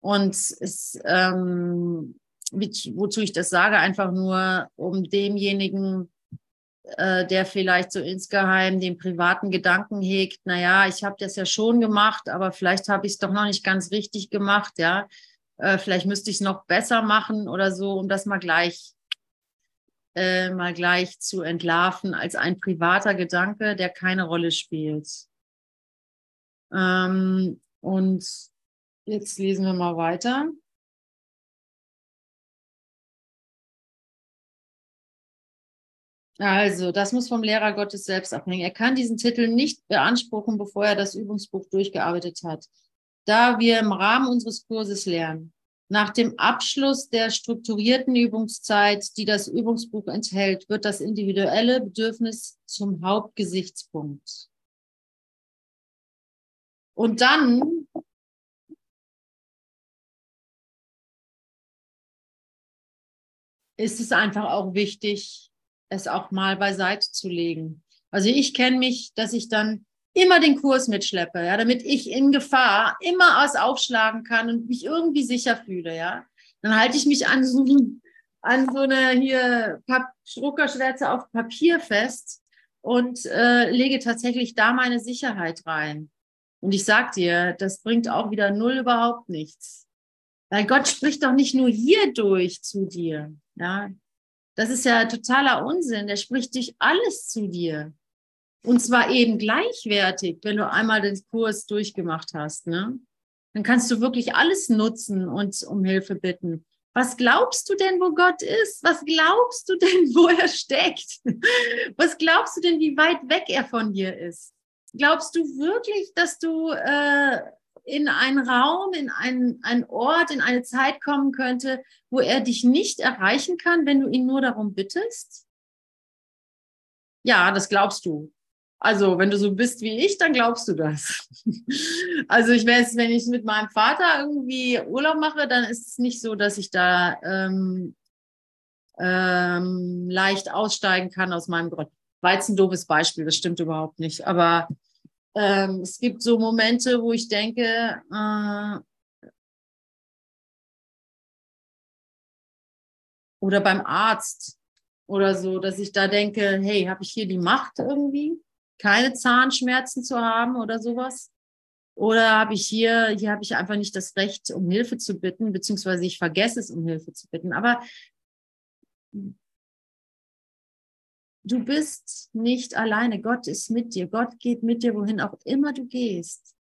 Und es, ähm, wozu ich das sage, einfach nur, um demjenigen, äh, der vielleicht so insgeheim den privaten Gedanken hegt, naja, ich habe das ja schon gemacht, aber vielleicht habe ich es doch noch nicht ganz richtig gemacht, ja. Äh, vielleicht müsste ich es noch besser machen oder so, um das mal gleich äh, mal gleich zu entlarven als ein privater Gedanke, der keine Rolle spielt. Ähm, und jetzt lesen wir mal weiter. Also, das muss vom Lehrer Gottes selbst abhängen. Er kann diesen Titel nicht beanspruchen, bevor er das Übungsbuch durchgearbeitet hat. Da wir im Rahmen unseres Kurses lernen, nach dem Abschluss der strukturierten Übungszeit, die das Übungsbuch enthält, wird das individuelle Bedürfnis zum Hauptgesichtspunkt. Und dann ist es einfach auch wichtig, es auch mal beiseite zu legen. Also ich kenne mich, dass ich dann immer den Kurs mitschleppe, ja, damit ich in Gefahr immer was aufschlagen kann und mich irgendwie sicher fühle, ja. Dann halte ich mich an so, an so eine hier Druckerschwärze auf Papier fest und äh, lege tatsächlich da meine Sicherheit rein. Und ich sag dir, das bringt auch wieder null überhaupt nichts. Weil Gott spricht doch nicht nur hier durch zu dir. Ja, Das ist ja totaler Unsinn. Der spricht durch alles zu dir. Und zwar eben gleichwertig, wenn du einmal den Kurs durchgemacht hast. Ne? Dann kannst du wirklich alles nutzen und um Hilfe bitten. Was glaubst du denn, wo Gott ist? Was glaubst du denn, wo er steckt? Was glaubst du denn, wie weit weg er von dir ist? Glaubst du wirklich, dass du äh, in einen Raum, in einen, einen Ort, in eine Zeit kommen könnte, wo er dich nicht erreichen kann, wenn du ihn nur darum bittest? Ja, das glaubst du. Also, wenn du so bist wie ich, dann glaubst du das. Also, ich weiß, wenn ich mit meinem Vater irgendwie Urlaub mache, dann ist es nicht so, dass ich da ähm, ähm, leicht aussteigen kann aus meinem jetzt ein doofes Beispiel, das stimmt überhaupt nicht. Aber ähm, es gibt so Momente, wo ich denke, äh, oder beim Arzt oder so, dass ich da denke, hey, habe ich hier die Macht irgendwie? keine Zahnschmerzen zu haben oder sowas? Oder habe ich hier, hier habe ich einfach nicht das Recht, um Hilfe zu bitten, beziehungsweise ich vergesse es, um Hilfe zu bitten. Aber du bist nicht alleine. Gott ist mit dir. Gott geht mit dir, wohin auch immer du gehst.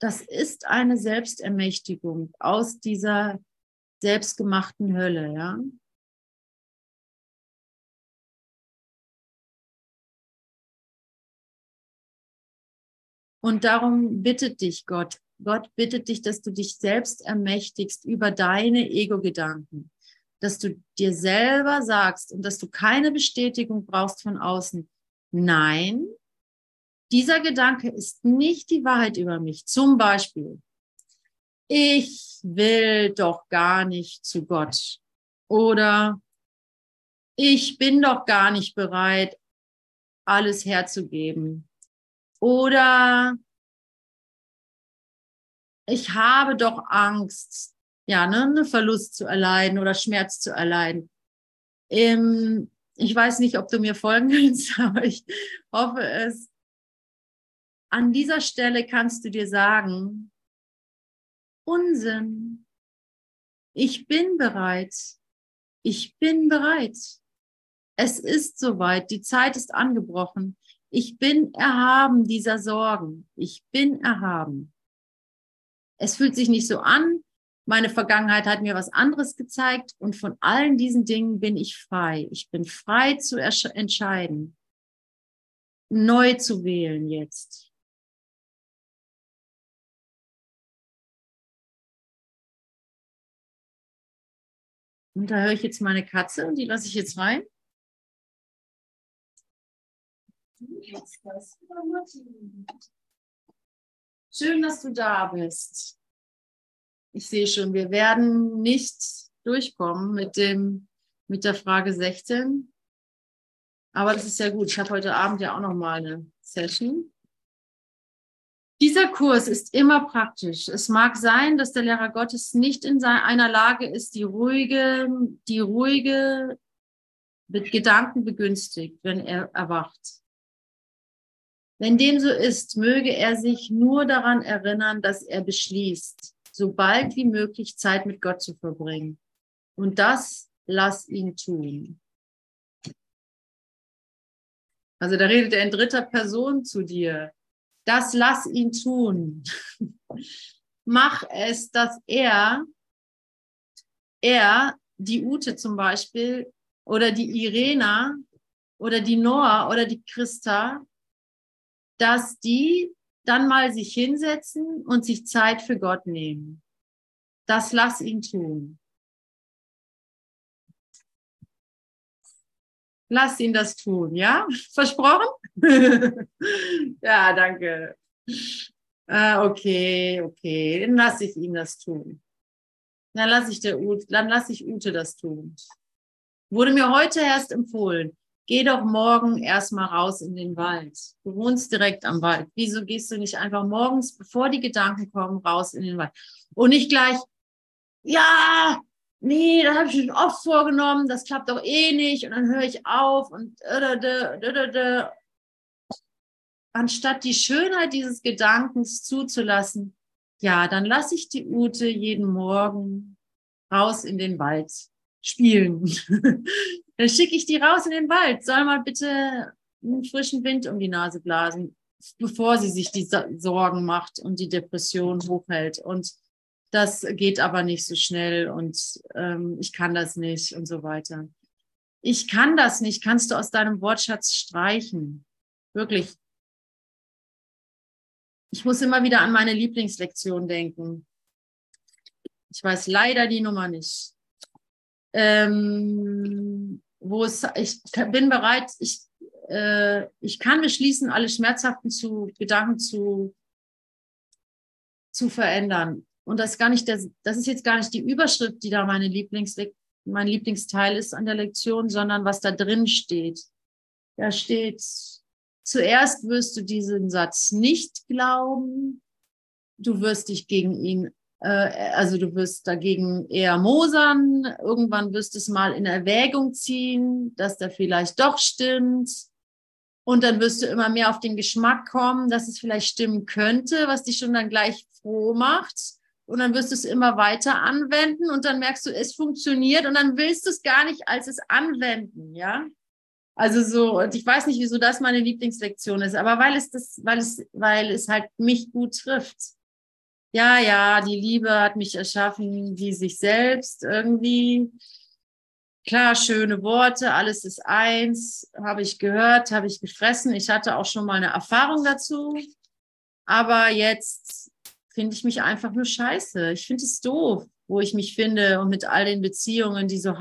Das ist eine Selbstermächtigung aus dieser selbstgemachten Hölle, ja. Und darum bittet dich Gott. Gott bittet dich, dass du dich selbst ermächtigst über deine Ego-Gedanken. Dass du dir selber sagst und dass du keine Bestätigung brauchst von außen. Nein, dieser Gedanke ist nicht die Wahrheit über mich. Zum Beispiel, ich will doch gar nicht zu Gott. Oder ich bin doch gar nicht bereit, alles herzugeben. Oder ich habe doch Angst, ja, ne, einen Verlust zu erleiden oder Schmerz zu erleiden. Ähm, ich weiß nicht, ob du mir folgen willst, aber ich hoffe es. An dieser Stelle kannst du dir sagen, Unsinn. Ich bin bereit. Ich bin bereit. Es ist soweit. Die Zeit ist angebrochen. Ich bin erhaben dieser Sorgen. Ich bin erhaben. Es fühlt sich nicht so an. Meine Vergangenheit hat mir was anderes gezeigt und von allen diesen Dingen bin ich frei. Ich bin frei zu entscheiden, neu zu wählen jetzt. Und da höre ich jetzt meine Katze und die lasse ich jetzt rein. Schön, dass du da bist. Ich sehe schon, wir werden nicht durchkommen mit, dem, mit der Frage 16. Aber das ist ja gut. Ich habe heute Abend ja auch noch mal eine Session. Dieser Kurs ist immer praktisch. Es mag sein, dass der Lehrer Gottes nicht in einer Lage ist, die ruhige, die ruhige Gedanken begünstigt, wenn er erwacht. Wenn dem so ist, möge er sich nur daran erinnern, dass er beschließt, so bald wie möglich Zeit mit Gott zu verbringen. Und das lass ihn tun. Also da redet er in dritter Person zu dir. Das lass ihn tun. Mach es, dass er, er, die Ute zum Beispiel, oder die Irena, oder die Noah, oder die Christa, dass die dann mal sich hinsetzen und sich Zeit für Gott nehmen. Das lass ihn tun. Lass ihn das tun, ja? Versprochen? ja, danke. Ah, okay, okay, dann lasse ich ihn das tun. Dann lasse ich, der Ute, dann lasse ich Ute das tun. Wurde mir heute erst empfohlen. Geh doch morgen erstmal raus in den Wald. Du wohnst direkt am Wald. Wieso gehst du nicht einfach morgens, bevor die Gedanken kommen, raus in den Wald? Und nicht gleich, ja, nee, das habe ich mir oft vorgenommen, das klappt doch eh nicht und dann höre ich auf und anstatt die Schönheit dieses Gedankens zuzulassen, ja, dann lasse ich die Ute jeden Morgen raus in den Wald spielen. dann schicke ich die raus in den Wald. Soll mal bitte einen frischen Wind um die Nase blasen, bevor sie sich die Sorgen macht und die Depression hochhält. Und das geht aber nicht so schnell und ähm, ich kann das nicht und so weiter. Ich kann das nicht, kannst du aus deinem Wortschatz streichen. Wirklich. Ich muss immer wieder an meine Lieblingslektion denken. Ich weiß leider die Nummer nicht. Ähm, wo es, ich bin bereit, ich, äh, ich kann beschließen, alle schmerzhaften zu, Gedanken zu, zu verändern. Und das ist gar nicht, das, das ist jetzt gar nicht die Überschrift, die da meine Lieblings, mein Lieblingsteil ist an der Lektion, sondern was da drin steht. Da steht, zuerst wirst du diesen Satz nicht glauben, du wirst dich gegen ihn, also du wirst dagegen eher mosern, irgendwann wirst du es mal in Erwägung ziehen, dass der vielleicht doch stimmt. Und dann wirst du immer mehr auf den Geschmack kommen, dass es vielleicht stimmen könnte, was dich schon dann gleich froh macht. Und dann wirst du es immer weiter anwenden und dann merkst du, es funktioniert und dann willst du es gar nicht als es anwenden, ja. Also so, und ich weiß nicht, wieso das meine Lieblingslektion ist, aber weil es das, weil es, weil es halt mich gut trifft. Ja, ja, die Liebe hat mich erschaffen wie sich selbst irgendwie. Klar, schöne Worte, alles ist eins, habe ich gehört, habe ich gefressen. Ich hatte auch schon mal eine Erfahrung dazu. Aber jetzt finde ich mich einfach nur scheiße. Ich finde es doof, wo ich mich finde und mit all den Beziehungen, die so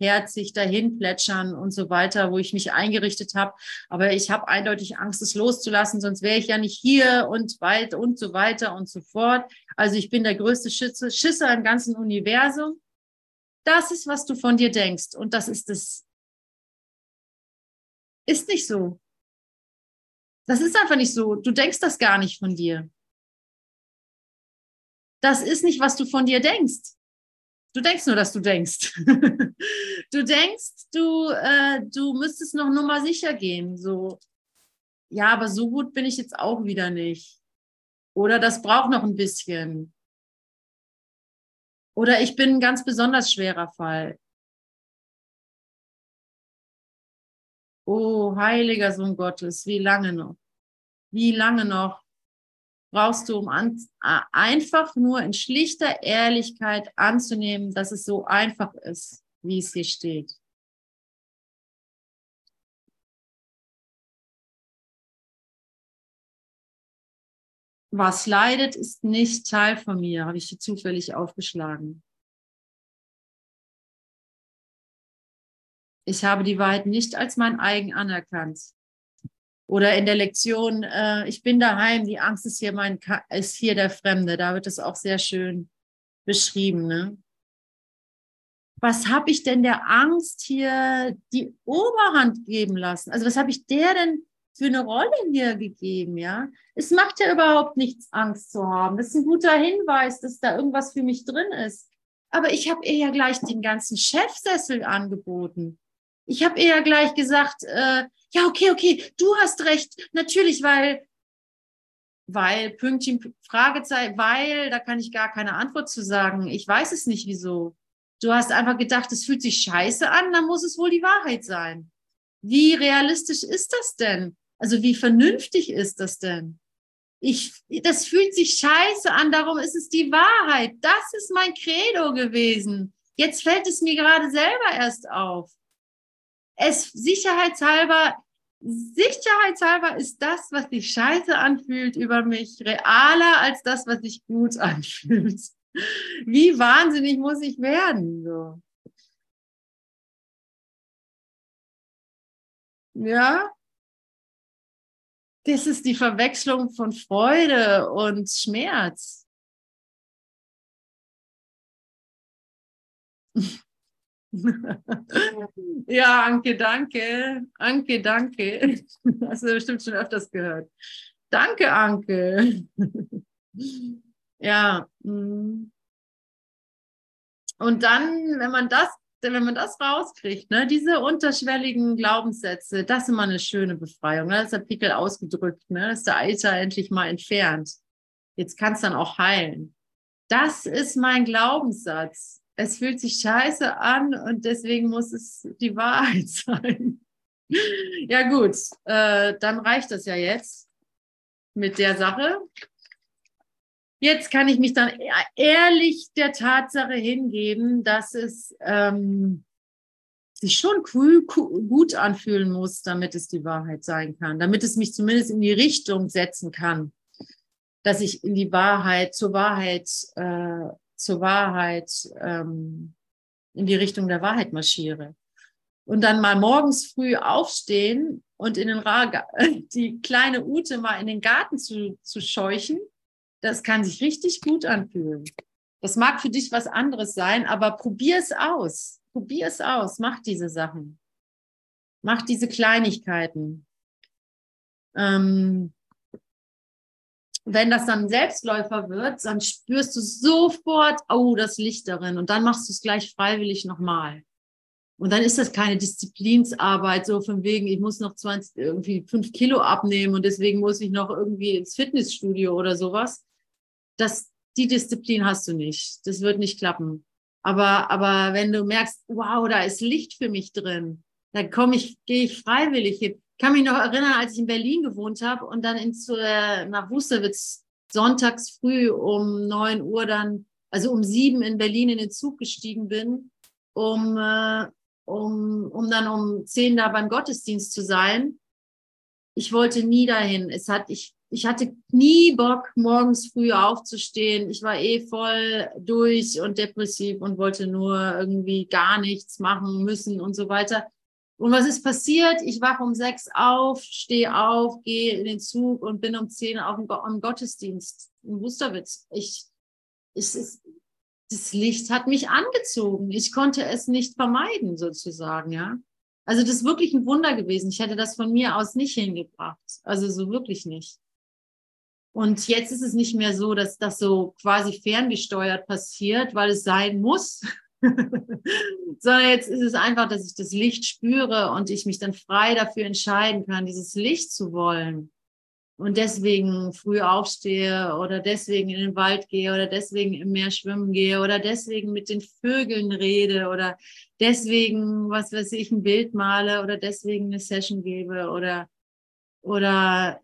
halbherzig dahin plätschern und so weiter, wo ich mich eingerichtet habe. Aber ich habe eindeutig Angst, es loszulassen, sonst wäre ich ja nicht hier und weit und so weiter und so fort. Also ich bin der größte Schütze, Schisser im ganzen Universum. Das ist, was du von dir denkst. Und das ist es. Ist nicht so. Das ist einfach nicht so. Du denkst das gar nicht von dir das ist nicht, was du von dir denkst. Du denkst nur, dass du denkst. du denkst, du, äh, du müsstest noch Nummer sicher gehen. So, ja, aber so gut bin ich jetzt auch wieder nicht. Oder das braucht noch ein bisschen. Oder ich bin ein ganz besonders schwerer Fall. Oh, heiliger Sohn Gottes, wie lange noch? Wie lange noch? Brauchst du, um an, einfach nur in schlichter Ehrlichkeit anzunehmen, dass es so einfach ist, wie es hier steht. Was leidet, ist nicht Teil von mir, habe ich hier zufällig aufgeschlagen. Ich habe die Wahrheit nicht als mein eigen anerkannt. Oder in der Lektion, äh, ich bin daheim, die Angst ist hier, mein, ist hier der Fremde. Da wird es auch sehr schön beschrieben. Ne? Was habe ich denn der Angst hier die Oberhand geben lassen? Also was habe ich der denn für eine Rolle hier gegeben? Ja, es macht ja überhaupt nichts, Angst zu haben. Das ist ein guter Hinweis, dass da irgendwas für mich drin ist. Aber ich habe ihr ja gleich den ganzen Chefsessel angeboten. Ich habe eher gleich gesagt, äh, ja, okay, okay, du hast recht, natürlich, weil, weil, Pünktchen, Fragezeichen, weil, da kann ich gar keine Antwort zu sagen. Ich weiß es nicht, wieso. Du hast einfach gedacht, es fühlt sich scheiße an, dann muss es wohl die Wahrheit sein. Wie realistisch ist das denn? Also wie vernünftig ist das denn? Ich, das fühlt sich scheiße an, darum ist es die Wahrheit. Das ist mein Credo gewesen. Jetzt fällt es mir gerade selber erst auf es sicherheitshalber, sicherheitshalber ist das, was sich scheiße anfühlt über mich, realer als das, was sich gut anfühlt. Wie wahnsinnig muss ich werden? So. Ja, das ist die Verwechslung von Freude und Schmerz. ja, Anke, danke. Anke, danke. Hast du bestimmt schon öfters gehört. Danke, Anke. ja. Mm. Und dann, wenn man das, wenn man das rauskriegt, ne, diese unterschwelligen Glaubenssätze, das ist immer eine schöne Befreiung. Ne? Das ist der Pickel ausgedrückt, ne? Das ist der Eiter endlich mal entfernt. Jetzt kann es dann auch heilen. Das ist mein Glaubenssatz. Es fühlt sich scheiße an und deswegen muss es die Wahrheit sein. ja gut, äh, dann reicht das ja jetzt mit der Sache. Jetzt kann ich mich dann ehrlich der Tatsache hingeben, dass es ähm, sich schon cool, gut anfühlen muss, damit es die Wahrheit sein kann, damit es mich zumindest in die Richtung setzen kann, dass ich in die Wahrheit, zur Wahrheit, äh, zur Wahrheit, ähm, in die Richtung der Wahrheit marschiere. Und dann mal morgens früh aufstehen und in den Ra die kleine Ute mal in den Garten zu, zu scheuchen, das kann sich richtig gut anfühlen. Das mag für dich was anderes sein, aber probier es aus. Probier es aus, mach diese Sachen. Mach diese Kleinigkeiten. Ähm, wenn das dann ein Selbstläufer wird, dann spürst du sofort, oh, das Licht darin. Und dann machst du es gleich freiwillig nochmal. Und dann ist das keine Disziplinsarbeit, so von wegen, ich muss noch 20, irgendwie fünf Kilo abnehmen und deswegen muss ich noch irgendwie ins Fitnessstudio oder sowas. Das, die Disziplin hast du nicht. Das wird nicht klappen. Aber, aber wenn du merkst, wow, da ist Licht für mich drin, dann komme ich, gehe ich freiwillig hin. Ich kann mich noch erinnern, als ich in Berlin gewohnt habe und dann ins, äh, nach Wusterwitz sonntags früh um neun Uhr dann, also um sieben in Berlin in den Zug gestiegen bin, um, äh, um, um dann um zehn da beim Gottesdienst zu sein. Ich wollte nie dahin. Es hat, ich ich hatte nie Bock, morgens früh aufzustehen. Ich war eh voll durch und depressiv und wollte nur irgendwie gar nichts machen müssen und so weiter. Und was ist passiert? Ich wache um sechs auf, stehe auf, gehe in den Zug und bin um zehn auf dem, Gottesdienst in Wusterwitz. Ich, es, das Licht hat mich angezogen. Ich konnte es nicht vermeiden, sozusagen, ja. Also das ist wirklich ein Wunder gewesen. Ich hätte das von mir aus nicht hingebracht. Also so wirklich nicht. Und jetzt ist es nicht mehr so, dass das so quasi ferngesteuert passiert, weil es sein muss, sondern jetzt ist es einfach, dass ich das Licht spüre und ich mich dann frei dafür entscheiden kann, dieses Licht zu wollen. Und deswegen früh aufstehe oder deswegen in den Wald gehe oder deswegen im Meer schwimmen gehe oder deswegen mit den Vögeln rede oder deswegen, was weiß ich, ein Bild male oder deswegen eine Session gebe oder, oder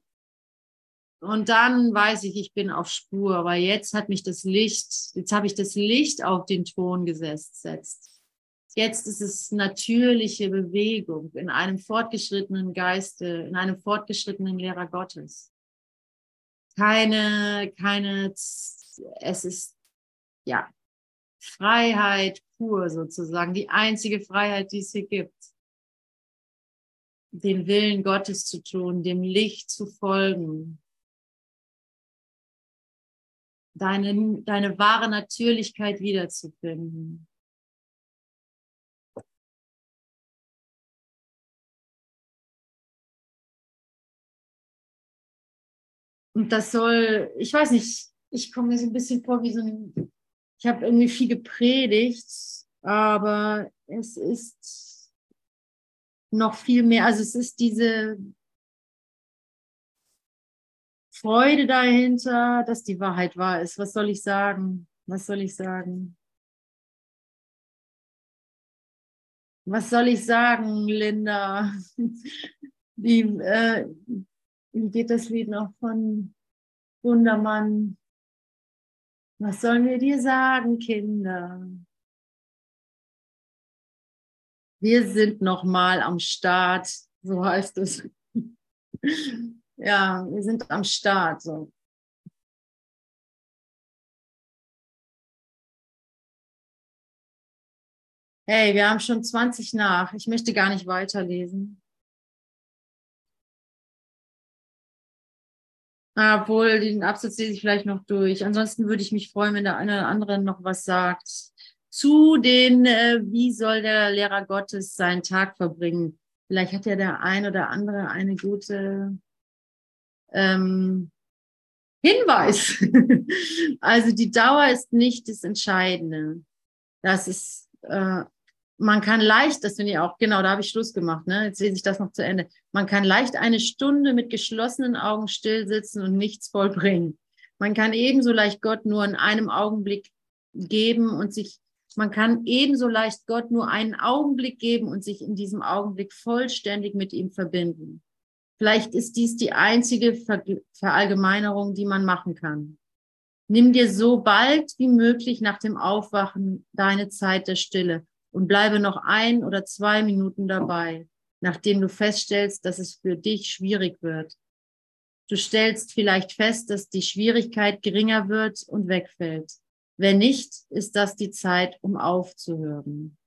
und dann weiß ich, ich bin auf Spur, aber jetzt hat mich das Licht, jetzt habe ich das Licht auf den Ton gesetzt. Jetzt ist es natürliche Bewegung in einem fortgeschrittenen Geiste, in einem fortgeschrittenen Lehrer Gottes. Keine, keine, es ist, ja, Freiheit pur sozusagen, die einzige Freiheit, die es hier gibt. Den Willen Gottes zu tun, dem Licht zu folgen, deine, deine wahre Natürlichkeit wiederzufinden. Und das soll, ich weiß nicht, ich komme mir so ein bisschen vor wie so ein, ich habe irgendwie viel gepredigt, aber es ist noch viel mehr, also es ist diese Freude dahinter, dass die Wahrheit wahr ist. Was soll ich sagen? Was soll ich sagen? Was soll ich sagen, Linda? Wie, äh, wie geht das Lied noch von Wundermann? Was sollen wir dir sagen, Kinder? Wir sind noch mal am Start, so heißt es. ja, wir sind am Start. So. Hey, wir haben schon 20 nach. Ich möchte gar nicht weiterlesen. Obwohl, den Absatz lese ich vielleicht noch durch. Ansonsten würde ich mich freuen, wenn der eine oder andere noch was sagt. Zu den, äh, wie soll der Lehrer Gottes seinen Tag verbringen? Vielleicht hat ja der ein oder andere eine gute ähm, Hinweis. also die Dauer ist nicht das Entscheidende. Das ist, äh, man kann leicht, das finde ich auch, genau, da habe ich Schluss gemacht, ne? Jetzt lese ich das noch zu Ende. Man kann leicht eine Stunde mit geschlossenen Augen still sitzen und nichts vollbringen. Man kann ebenso leicht Gott nur in einem Augenblick geben und sich, man kann ebenso leicht Gott nur einen Augenblick geben und sich in diesem Augenblick vollständig mit ihm verbinden. Vielleicht ist dies die einzige Ver Verallgemeinerung, die man machen kann. Nimm dir so bald wie möglich nach dem Aufwachen deine Zeit der Stille und bleibe noch ein oder zwei Minuten dabei, nachdem du feststellst, dass es für dich schwierig wird. Du stellst vielleicht fest, dass die Schwierigkeit geringer wird und wegfällt. Wenn nicht, ist das die Zeit, um aufzuhören.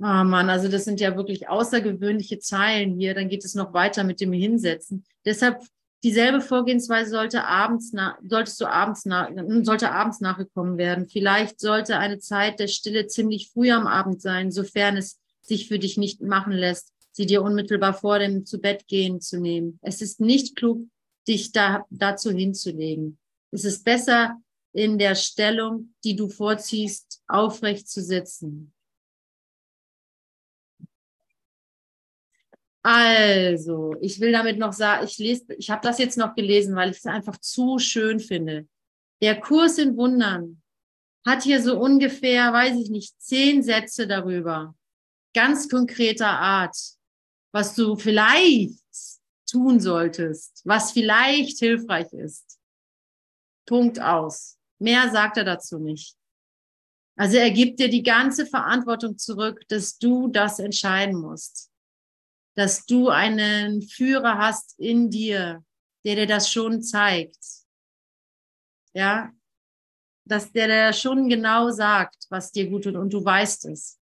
Ah oh Mann, also das sind ja wirklich außergewöhnliche Zeilen hier. Dann geht es noch weiter mit dem Hinsetzen. Deshalb dieselbe Vorgehensweise sollte abends nach, solltest du abends nach, sollte abends nachgekommen werden. Vielleicht sollte eine Zeit der Stille ziemlich früh am Abend sein, sofern es sich für dich nicht machen lässt, sie dir unmittelbar vor dem zu Bett gehen zu nehmen. Es ist nicht klug, dich da, dazu hinzulegen. Es ist besser, in der Stellung, die du vorziehst, aufrecht zu sitzen. Also, ich will damit noch sagen, ich lese, ich habe das jetzt noch gelesen, weil ich es einfach zu schön finde. Der Kurs in Wundern hat hier so ungefähr, weiß ich nicht, zehn Sätze darüber, ganz konkreter Art, was du vielleicht tun solltest, was vielleicht hilfreich ist. Punkt aus. Mehr sagt er dazu nicht. Also er gibt dir die ganze Verantwortung zurück, dass du das entscheiden musst dass du einen Führer hast in dir, der dir das schon zeigt. Ja, dass der dir schon genau sagt, was dir gut tut und du weißt es.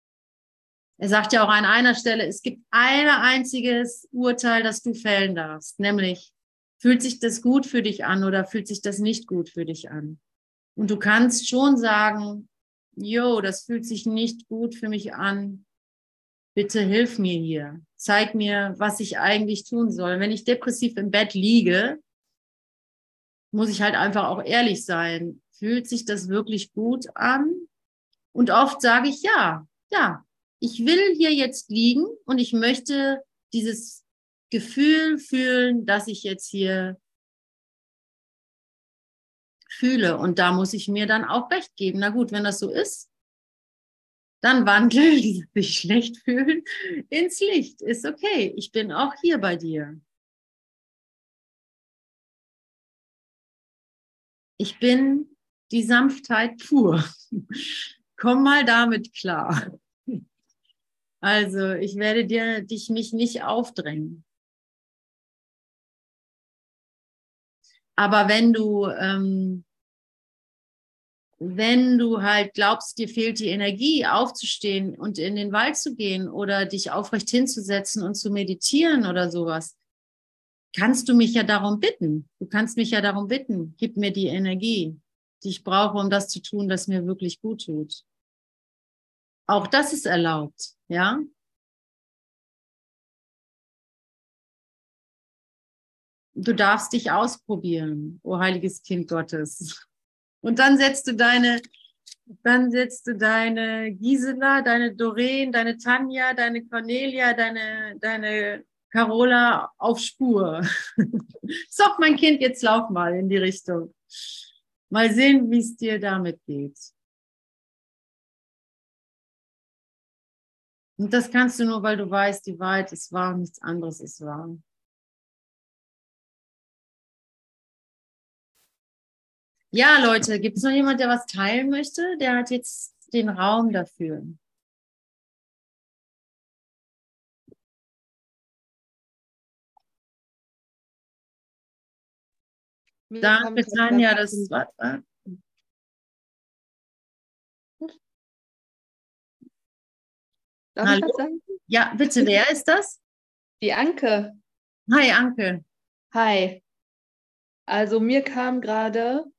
Er sagt ja auch an einer Stelle, es gibt ein einziges Urteil, das du fällen darfst, nämlich fühlt sich das gut für dich an oder fühlt sich das nicht gut für dich an? Und du kannst schon sagen, jo, das fühlt sich nicht gut für mich an. Bitte hilf mir hier zeig mir, was ich eigentlich tun soll. Wenn ich depressiv im Bett liege, muss ich halt einfach auch ehrlich sein. Fühlt sich das wirklich gut an? Und oft sage ich ja, ja, ich will hier jetzt liegen und ich möchte dieses Gefühl fühlen, dass ich jetzt hier fühle. Und da muss ich mir dann auch recht geben. Na gut, wenn das so ist, dann wandle die sich schlecht fühlen ins Licht. Ist okay, ich bin auch hier bei dir. Ich bin die Sanftheit pur. Komm mal damit klar. Also, ich werde dir dich mich nicht aufdrängen. Aber wenn du ähm, wenn du halt glaubst, dir fehlt die Energie, aufzustehen und in den Wald zu gehen oder dich aufrecht hinzusetzen und zu meditieren oder sowas, kannst du mich ja darum bitten. Du kannst mich ja darum bitten, gib mir die Energie, die ich brauche, um das zu tun, was mir wirklich gut tut. Auch das ist erlaubt, ja? Du darfst dich ausprobieren, o oh heiliges Kind Gottes. Und dann setzt du deine, dann setzt du deine Gisela, deine Doreen, deine Tanja, deine Cornelia, deine, deine Carola auf Spur. so, mein Kind, jetzt lauf mal in die Richtung. Mal sehen, wie es dir damit geht. Und das kannst du nur, weil du weißt, die Wahrheit ist wahr, nichts anderes ist wahr. Ja, Leute, gibt es noch jemand, der was teilen möchte? Der hat jetzt den Raum dafür. Danke, Tanja, das ist was. Darf Hallo? Ja, bitte, wer ist das? Die Anke. Hi, Anke. Hi. Also mir kam gerade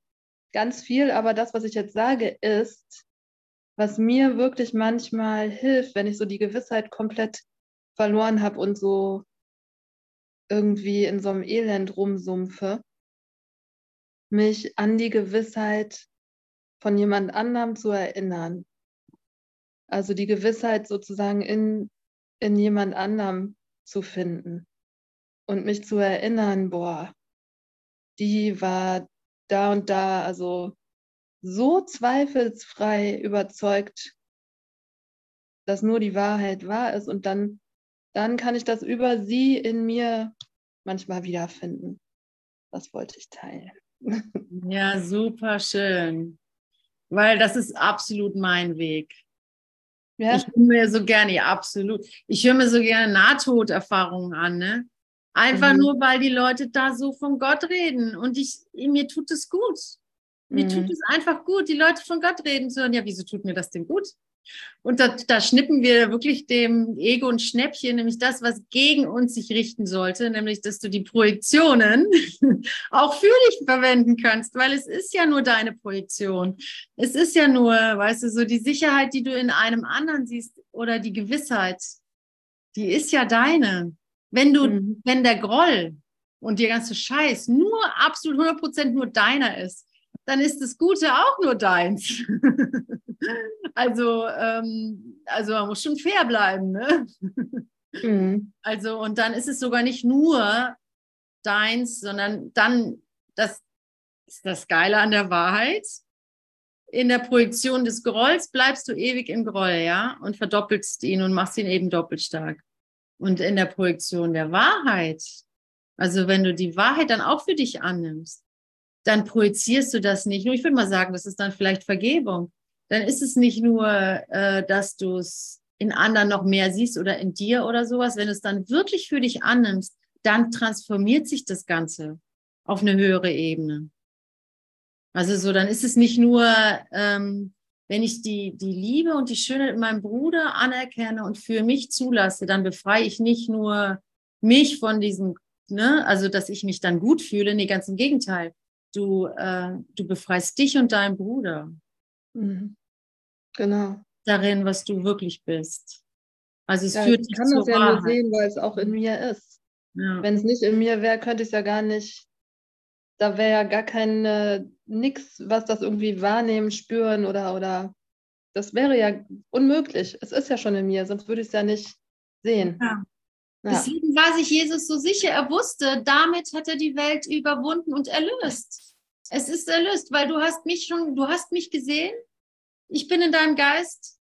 ganz viel, aber das, was ich jetzt sage, ist, was mir wirklich manchmal hilft, wenn ich so die Gewissheit komplett verloren habe und so irgendwie in so einem Elend rumsumpfe, mich an die Gewissheit von jemand anderem zu erinnern. Also die Gewissheit sozusagen in, in jemand anderem zu finden. und mich zu erinnern, boah, die war da und da, also so zweifelsfrei überzeugt, dass nur die Wahrheit wahr ist und dann, dann kann ich das über sie in mir manchmal wiederfinden. Das wollte ich teilen. Ja, super schön. Weil das ist absolut mein Weg. Ja. Ich höre mir so gerne, ja, absolut. Ich höre mir so gerne Nahtoderfahrungen an, ne? Einfach mhm. nur, weil die Leute da so von Gott reden. Und ich, mir tut es gut. Mir mhm. tut es einfach gut, die Leute von Gott reden zu hören. Ja, wieso tut mir das denn gut? Und da, da schnippen wir wirklich dem Ego ein Schnäppchen, nämlich das, was gegen uns sich richten sollte, nämlich, dass du die Projektionen auch für dich verwenden kannst, weil es ist ja nur deine Projektion. Es ist ja nur, weißt du, so die Sicherheit, die du in einem anderen siehst oder die Gewissheit, die ist ja deine. Wenn du, mhm. wenn der Groll und der ganze Scheiß nur absolut 100% nur deiner ist, dann ist das Gute auch nur deins. also, ähm, also man muss schon fair bleiben. Ne? Mhm. Also, und dann ist es sogar nicht nur deins, sondern dann, das ist das Geile an der Wahrheit. In der Projektion des Grolls bleibst du ewig im Groll, ja, und verdoppelst ihn und machst ihn eben doppelt stark. Und in der Projektion der Wahrheit, also wenn du die Wahrheit dann auch für dich annimmst, dann projizierst du das nicht nur. Ich würde mal sagen, das ist dann vielleicht Vergebung. Dann ist es nicht nur, äh, dass du es in anderen noch mehr siehst oder in dir oder sowas. Wenn du es dann wirklich für dich annimmst, dann transformiert sich das Ganze auf eine höhere Ebene. Also so, dann ist es nicht nur, ähm, wenn ich die, die Liebe und die Schönheit in meinem Bruder anerkenne und für mich zulasse, dann befreie ich nicht nur mich von diesem, ne, also dass ich mich dann gut fühle, nee, ganz im Gegenteil du, äh, du befreist dich und deinen Bruder. Mhm. Genau. Darin, was du wirklich bist. Also es ja, führt ich kann das ja Wahrheit. nur sehen, weil es auch in mir ist. Ja. Wenn es nicht in mir wäre, könnte ich es ja gar nicht, da wäre ja gar kein äh, nix, was das irgendwie wahrnehmen, spüren oder, oder das wäre ja unmöglich. Es ist ja schon in mir, sonst würde ich es ja nicht sehen. Ja. Ja. Deswegen war sich Jesus so sicher, er wusste, damit hat er die Welt überwunden und erlöst. Es ist erlöst, weil du hast mich schon, du hast mich gesehen, ich bin in deinem Geist,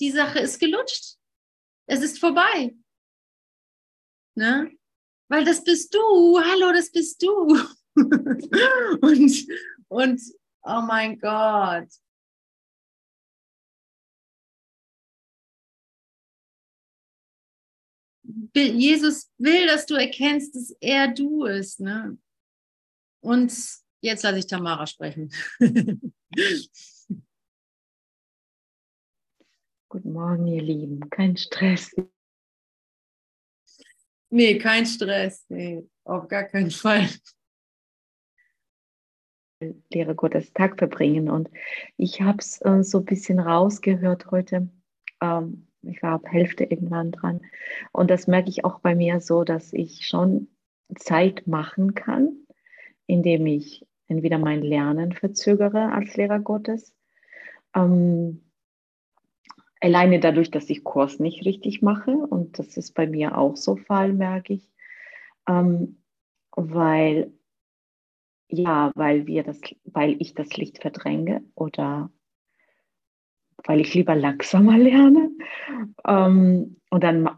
die Sache ist gelutscht. Es ist vorbei. Ne? Weil das bist du, hallo, das bist du. und, und, oh mein Gott, Jesus will, dass du erkennst, dass er du ist. Ne? Und jetzt lasse ich Tamara sprechen. Guten Morgen, ihr Lieben. Kein Stress. Nee, kein Stress. Nee, auf gar keinen Fall. Lehre Gottes Tag verbringen. Und ich habe es äh, so ein bisschen rausgehört heute. Ähm, ich war ab Hälfte irgendwann dran. Und das merke ich auch bei mir so, dass ich schon Zeit machen kann, indem ich entweder mein Lernen verzögere als Lehrer Gottes. Ähm, alleine dadurch, dass ich Kurs nicht richtig mache. Und das ist bei mir auch so Fall, merke ich. Ähm, weil, ja, weil wir das, weil ich das Licht verdränge oder weil ich lieber langsamer lerne. Ähm, und dann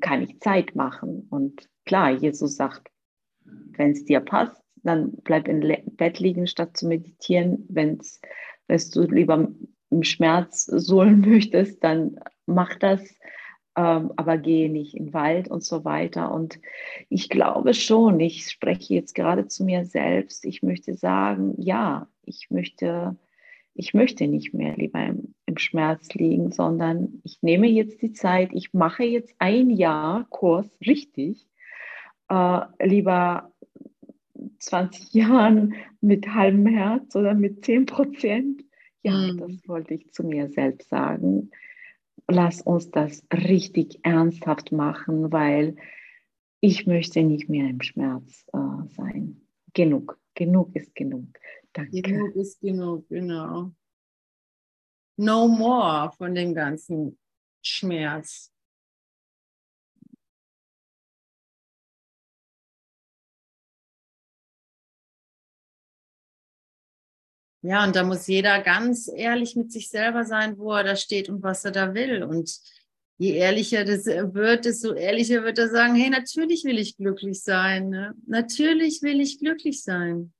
kann ich Zeit machen. Und klar, Jesus sagt, wenn es dir passt, dann bleib im Bett liegen, statt zu meditieren. Wenn du lieber im Schmerz suhlen möchtest, dann mach das. Ähm, aber gehe nicht in den Wald und so weiter. Und ich glaube schon, ich spreche jetzt gerade zu mir selbst, ich möchte sagen, ja, ich möchte ich möchte nicht mehr lieber im, im, Schmerz liegen, sondern ich nehme jetzt die Zeit, ich mache jetzt ein Jahr Kurs richtig, äh, lieber 20 Jahren mit halbem Herz oder mit 10 Prozent. Ja, mhm. das wollte ich zu mir selbst sagen. Lass uns das richtig ernsthaft machen, weil ich möchte nicht mehr im Schmerz äh, sein. Genug, genug ist genug. Danke. Genug ist genug, genau. No more von dem ganzen Schmerz. Ja, und da muss jeder ganz ehrlich mit sich selber sein, wo er da steht und was er da will. Und je ehrlicher das wird, desto ehrlicher wird er sagen, hey, natürlich will ich glücklich sein. Ne? Natürlich will ich glücklich sein.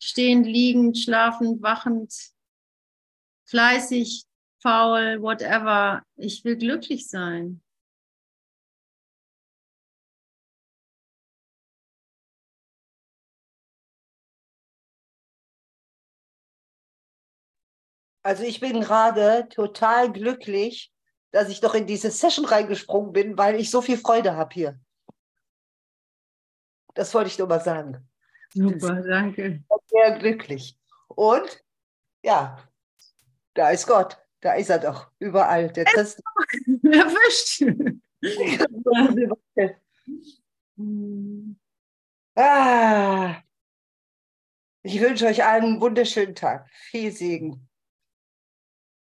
Stehend, liegend, schlafend, wachend, fleißig, faul, whatever. Ich will glücklich sein. Also ich bin gerade total glücklich, dass ich doch in diese Session reingesprungen bin, weil ich so viel Freude habe hier. Das wollte ich nur mal sagen. Super, danke. Sehr glücklich. Und ja, da ist Gott. Da ist er doch. Überall. Der Christ. Erwischt. ah, ich wünsche euch allen einen wunderschönen Tag. Viel Segen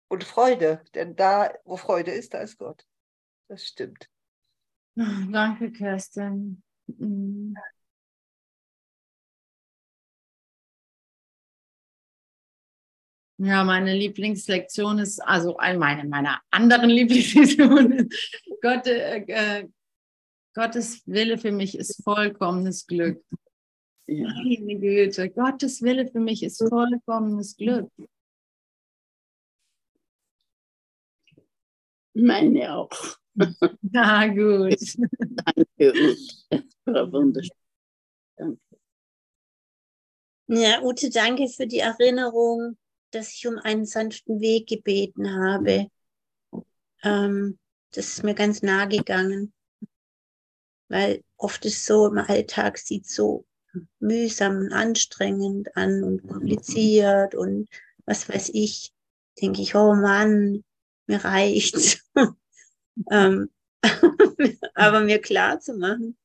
und Freude, denn da, wo Freude ist, da ist Gott. Das stimmt. Danke, Kerstin. Mm. Ja, meine Lieblingslektion ist, also meine meiner anderen Lieblingslektion ist, Gott, äh, äh, Gottes Wille für mich ist vollkommenes Glück. Meine Güte, Gottes Wille für mich ist vollkommenes Glück. Meine auch. Na gut. Danke, Ute. wunderschön. Danke. Ja, Ute, danke für die Erinnerung, dass ich um einen sanften Weg gebeten habe. Ähm, das ist mir ganz nahe gegangen. Weil oft ist so im Alltag sieht so mühsam und anstrengend an und kompliziert und was weiß ich, denke ich, oh Mann, mir reicht's. ähm, aber mir klar zu machen,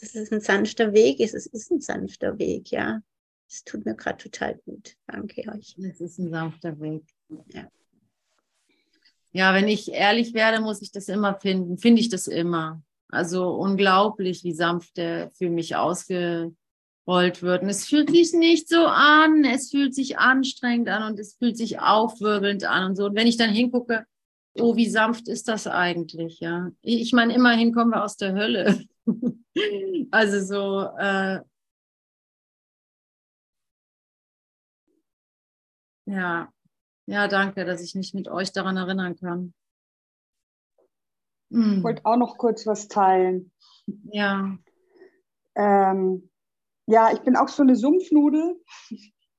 dass es ein sanfter Weg ist. Es ist ein sanfter Weg, ja. Es tut mir gerade total gut. Danke euch. Es ist ein sanfter Weg. Ja. ja, wenn ich ehrlich werde, muss ich das immer finden. Finde ich das immer. Also unglaublich, wie sanft der für mich ausgerollt wird. Und es fühlt sich nicht so an, es fühlt sich anstrengend an und es fühlt sich aufwirbelnd an und so. Und wenn ich dann hingucke, oh, wie sanft ist das eigentlich, ja. Ich meine, immerhin kommen wir aus der Hölle. also so, äh, ja, ja, danke, dass ich mich mit euch daran erinnern kann. Hm. Ich wollte auch noch kurz was teilen. Ja. Ähm, ja, ich bin auch so eine Sumpfnudel.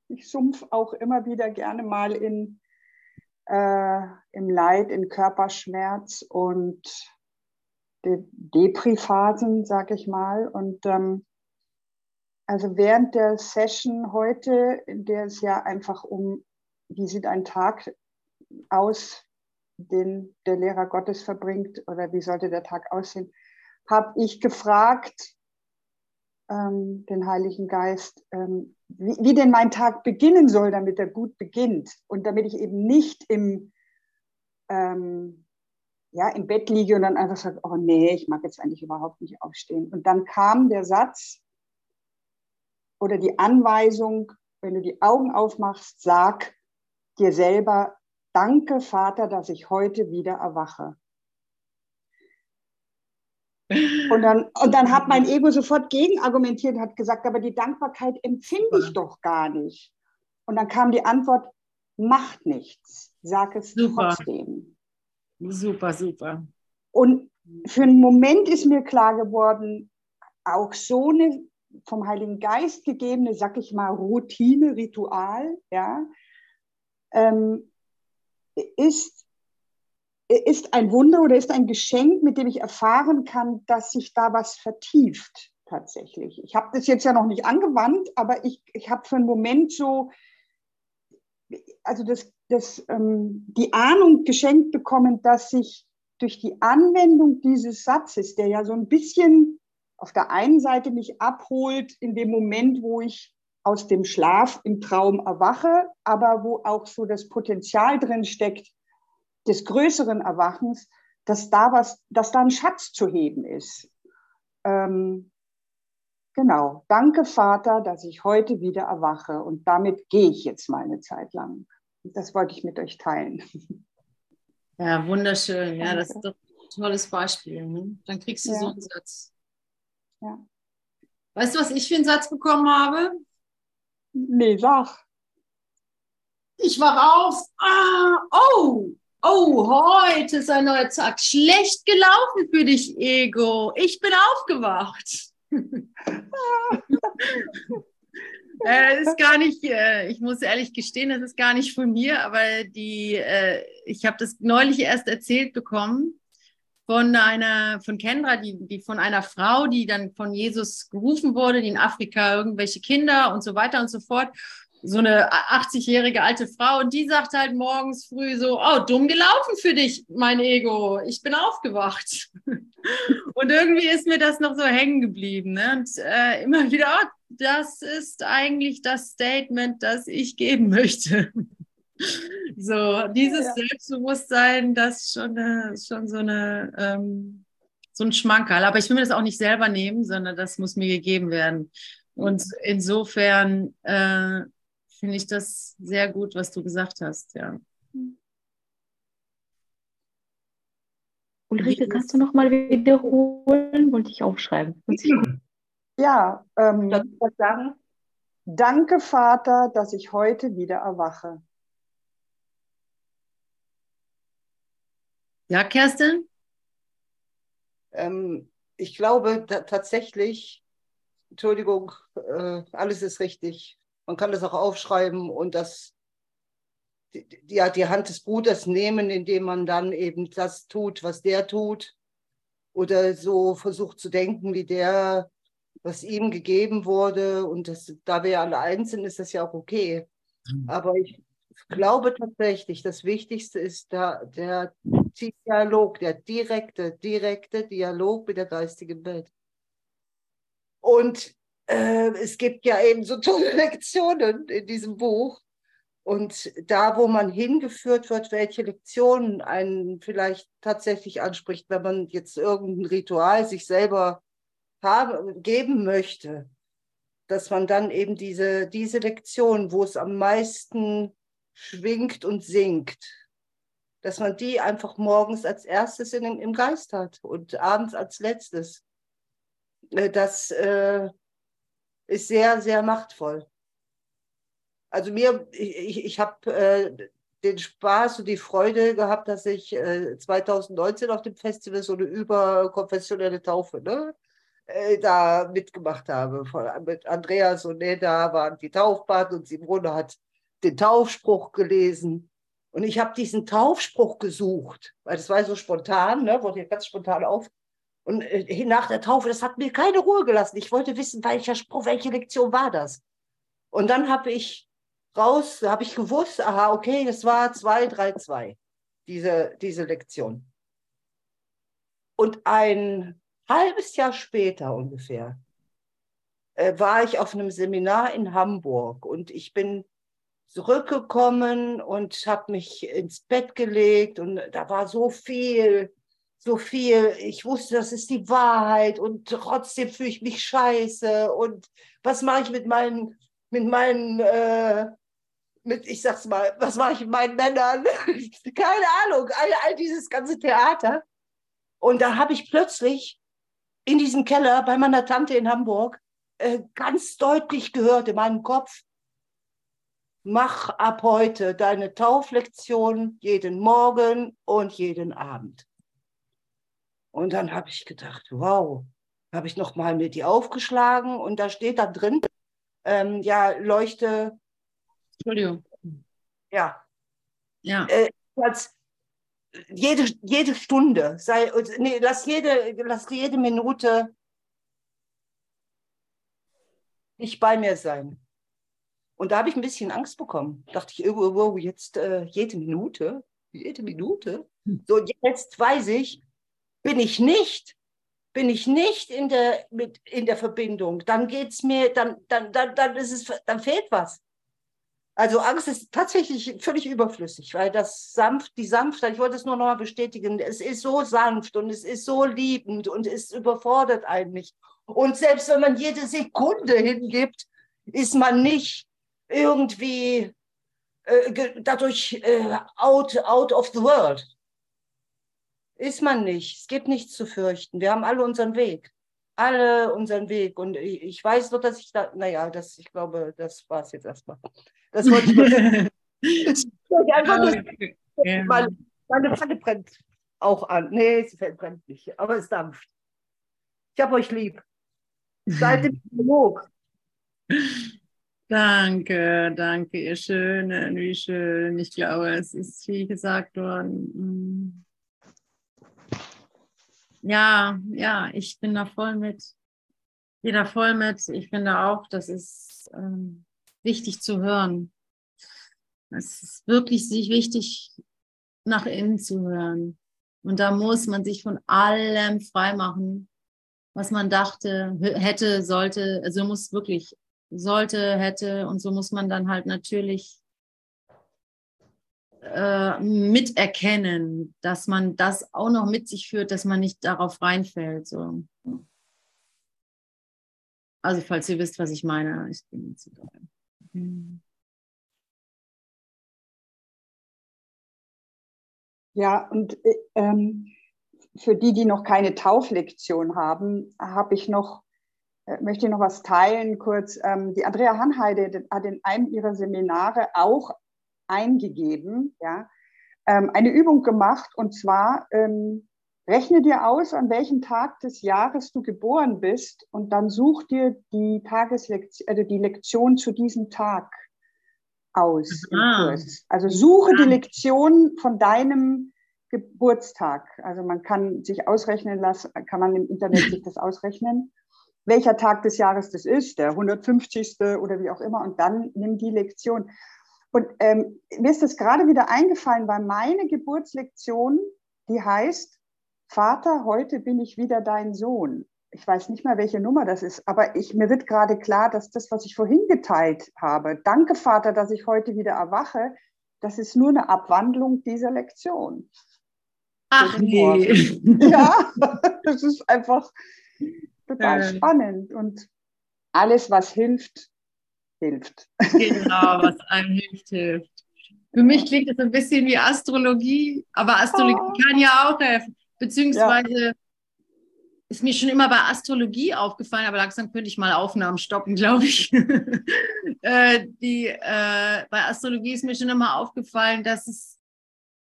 Ich sumpf auch immer wieder gerne mal in äh, im Leid, in Körperschmerz und De Depri-Phasen, sag ich mal. Und ähm, also während der Session heute, in der es ja einfach um, wie sieht ein Tag aus, den der Lehrer Gottes verbringt oder wie sollte der Tag aussehen, habe ich gefragt, ähm, den Heiligen Geist, ähm, wie, wie denn mein Tag beginnen soll, damit er gut beginnt und damit ich eben nicht im, ähm, ja, im Bett liege und dann einfach sage, oh nee, ich mag jetzt eigentlich überhaupt nicht aufstehen. Und dann kam der Satz oder die Anweisung, wenn du die Augen aufmachst, sag dir selber, danke Vater, dass ich heute wieder erwache. Und dann, und dann hat mein Ego sofort gegenargumentiert und hat gesagt, aber die Dankbarkeit empfinde ich doch gar nicht. Und dann kam die Antwort, macht nichts, sag es super. trotzdem. Super, super. Und für einen Moment ist mir klar geworden, auch so eine vom Heiligen Geist gegebene, sag ich mal, Routine, Ritual, ja, ähm, ist ist ein Wunder oder ist ein Geschenk, mit dem ich erfahren kann, dass sich da was vertieft tatsächlich. Ich habe das jetzt ja noch nicht angewandt, aber ich, ich habe für einen Moment so, also das, das, ähm, die Ahnung geschenkt bekommen, dass sich durch die Anwendung dieses Satzes, der ja so ein bisschen auf der einen Seite mich abholt in dem Moment, wo ich aus dem Schlaf im Traum erwache, aber wo auch so das Potenzial drin steckt, des größeren Erwachens, dass da was, dass da ein Schatz zu heben ist. Ähm, Genau. Danke, Vater, dass ich heute wieder erwache. Und damit gehe ich jetzt mal eine Zeit lang. Das wollte ich mit euch teilen. Ja, wunderschön. Ja, das Danke. ist doch ein tolles Beispiel. Ne? Dann kriegst du Ja. so einen Satz. Ja. Weißt du, was ich für einen Satz bekommen habe? Nee, sag. Ich wach auf. Ah, oh, oh, heute ist ein neuer Tag. Schlecht gelaufen für dich, Ego. Ich bin aufgewacht. äh, ist gar nicht, äh, ich muss ehrlich gestehen, das ist gar nicht von mir, aber die, äh, ich habe das neulich erst erzählt bekommen von einer, von Kendra, die, die von einer Frau, die dann von Jesus gerufen wurde, die in Afrika irgendwelche Kinder und so weiter und so fort. So eine 80-jährige alte Frau und die sagt halt morgens früh so, oh, dumm gelaufen für dich, mein Ego, ich bin aufgewacht. Und irgendwie ist mir das noch so hängen geblieben. Ne? Und äh, immer wieder, oh, das ist eigentlich das Statement, das ich geben möchte. So, dieses Ja. Selbstbewusstsein, das ist schon, ist schon so, eine, ähm, so ein Schmankerl. Aber ich will mir das auch nicht selber nehmen, sondern das muss mir gegeben werden. Und insofern äh, finde ich das sehr gut, was du gesagt hast. Ja. Ulrike, kannst du noch mal wiederholen? Wollte ich aufschreiben. Ja, ähm, ich sagen? danke, Vater, dass ich heute wieder erwache. ja, Kerstin? Ähm, ich glaube ta- tatsächlich, Entschuldigung, äh, alles ist richtig. Man kann das auch aufschreiben und das, die, die- die Hand des Bruders nehmen, indem man dann eben das tut, was der tut. Oder so versucht zu denken, wie der, was ihm gegeben wurde. Und das, da wir ja alle eins sind, ist das ja auch okay. Aber ich glaube tatsächlich, das Wichtigste ist da, der Dialog, der direkte, direkte Dialog mit der geistigen Welt. Und äh, es gibt ja eben so tolle Lektionen in diesem Buch. Und da, wo man hingeführt wird, welche Lektionen einen vielleicht tatsächlich anspricht, wenn man jetzt irgendein Ritual sich selber haben, geben möchte, dass man dann eben diese, diese Lektion, wo es am meisten schwingt und singt, dass man die einfach morgens als erstes in, im Geist hat und abends als letztes. Äh, Das äh, ist sehr, sehr machtvoll. Also mir, ich, ich habe äh, den Spaß und die Freude gehabt, dass ich äh, 2019 auf dem Festival so eine überkonfessionelle Taufe ne, äh, da mitgemacht habe. Von, mit Andreas und Neda waren die Taufpaten und Simone hat den Taufspruch gelesen. Und ich habe diesen Taufspruch gesucht, weil das war so spontan, ne, wurde ganz spontan auf. Und äh, nach der Taufe, das hat mir keine Ruhe gelassen. Ich wollte wissen, welcher Spruch, welche Lektion war das. Und dann habe ich raus, habe ich gewusst, aha, okay, das war 232, diese, diese Lektion. Und ein halbes Jahr später ungefähr äh, war ich auf einem Seminar in Hamburg und ich bin zurückgekommen und habe mich ins Bett gelegt und da war so viel, so viel. Ich wusste, das ist die Wahrheit und trotzdem fühle ich mich scheiße und was mache ich mit meinen, mit meinen, äh, mit, ich sag's mal, was mache ich mit meinen Männern? Keine Ahnung, all, all dieses ganze Theater. Und da habe ich plötzlich in diesem Keller bei meiner Tante in Hamburg äh, ganz deutlich gehört in meinem Kopf, mach ab heute deine Tauflektion jeden Morgen und jeden Abend. Und dann habe ich gedacht, wow, habe ich nochmal mir die aufgeschlagen und da steht da drin, ähm, ja, leuchte, Entschuldigung. ja, Ja. als jede, jede Stunde, sei, nee, lass jede, lass jede Minute nicht bei mir sein. Und da habe ich ein bisschen Angst bekommen. Dachte ich, oh, oh, oh, jetzt äh, jede Minute, jede Minute. So, und jetzt weiß ich, bin ich nicht, bin ich nicht in der, mit, in der Verbindung, dann geht's mir, dann, dann, dann, dann ist es, dann fehlt was. Also Angst ist tatsächlich völlig überflüssig, weil das sanft, die Sanftheit, ich wollte es nur noch mal bestätigen, es ist so sanft und es ist so liebend und es überfordert einen nicht. Und selbst wenn man jede Sekunde hingibt, ist man nicht irgendwie äh, dadurch äh, out, out of the world. Ist man nicht. Es gibt nichts zu fürchten. Wir haben alle unseren Weg. Alle unseren Weg. Und ich, weiß nur, dass ich da, naja, das, ich glaube, das war es jetzt erstmal. Das wollte ich nur. ich einfach nur meine, meine Pfanne brennt auch an. Nee, sie brennt nicht, aber es dampft. Ich habe euch lieb. Seid im Dialog. Danke, danke, ihr Schönen, wie schön. Ich glaube, es ist viel gesagt worden. Ja, ja, ich bin da voll mit. Bin da voll mit. Ich finde auch, das ist ähm, wichtig zu hören. Es ist wirklich sich wichtig, nach innen zu hören. Und da muss man sich von allem freimachen, was man dachte, hätte, sollte. Also muss wirklich sollte, hätte und so muss man dann halt natürlich äh, miterkennen, dass man das auch noch mit sich führt, dass man nicht darauf reinfällt. So. Also falls ihr wisst, was ich meine, ich bin jetzt so Ja, und äh, ähm, für die, die noch keine Tauflektion haben, habe ich noch äh, möchte ich noch was teilen kurz. Ähm, die Andrea Hanheide hat in einem ihrer Seminare auch eingegeben, ja, ähm, eine Übung gemacht und zwar ähm, rechne dir aus, an welchem Tag des Jahres du geboren bist und dann such dir die Tageslektion, also die Lektion zu diesem Tag aus Ah. Also suche die Lektion von deinem Geburtstag. Also man kann sich ausrechnen lassen, kann man im Internet sich das ausrechnen welcher Tag des Jahres das ist, der 150. oder wie auch immer, und dann nimm die Lektion. Und ähm, mir ist das gerade wieder eingefallen, weil meine Geburtslektion, die heißt, Vater, heute bin ich wieder dein Sohn. Ich weiß nicht mehr, welche Nummer das ist, aber ich, mir wird gerade klar, dass das, was ich vorhin geteilt habe, danke Vater, dass ich heute wieder erwache, das ist nur eine Abwandlung dieser Lektion. Ach nee. Ja, das ist einfach, total äh. spannend. Und alles, was hilft, hilft. Genau, was einem hilft, hilft. Für mich klingt das ein bisschen wie Astrologie, aber Astrologie oh. kann ja auch helfen. Beziehungsweise ja. ist mir schon immer bei Astrologie aufgefallen, aber langsam könnte ich mal Aufnahmen stoppen, glaube ich. äh, die, äh, bei Astrologie ist mir schon immer aufgefallen, dass es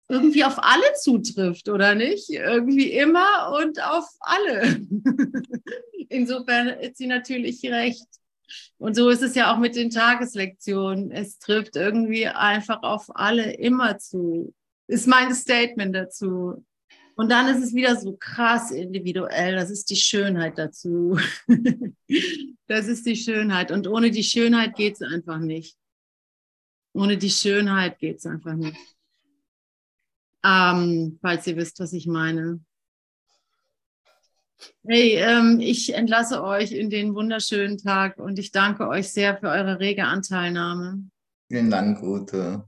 irgendwie auf alle zutrifft, oder nicht? Irgendwie immer und auf alle. Insofern ist sie natürlich recht. Und so ist es ja auch mit den Tageslektionen. Es trifft irgendwie einfach auf alle immer zu. Ist mein Statement dazu. Und dann ist es wieder so krass individuell. Das ist die Schönheit dazu. das ist die Schönheit. Und ohne die Schönheit geht es einfach nicht. Ohne die Schönheit geht es einfach nicht. Ähm, falls ihr wisst, was ich meine. Hey, ähm, ich entlasse euch in den wunderschönen Tag und ich danke euch sehr für eure rege Anteilnahme. Vielen Dank, Ute.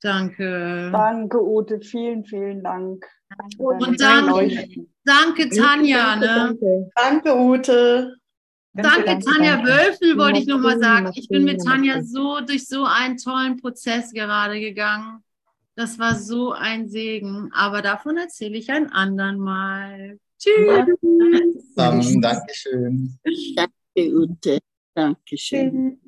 Danke. Danke, Ute. Vielen, vielen Dank. Und danke, danke Tanja. Ne? Danke, danke Ute. Danke, danke Tanja danke. Wölfel, wollte ich nochmal sagen. Ich bin mit Tanja so durch so einen tollen Prozess gerade gegangen. Das war so ein Segen, aber davon erzähle ich ein andern Mal. Tschüss. Ja. Dankeschön. Danke, Ute. Dankeschön.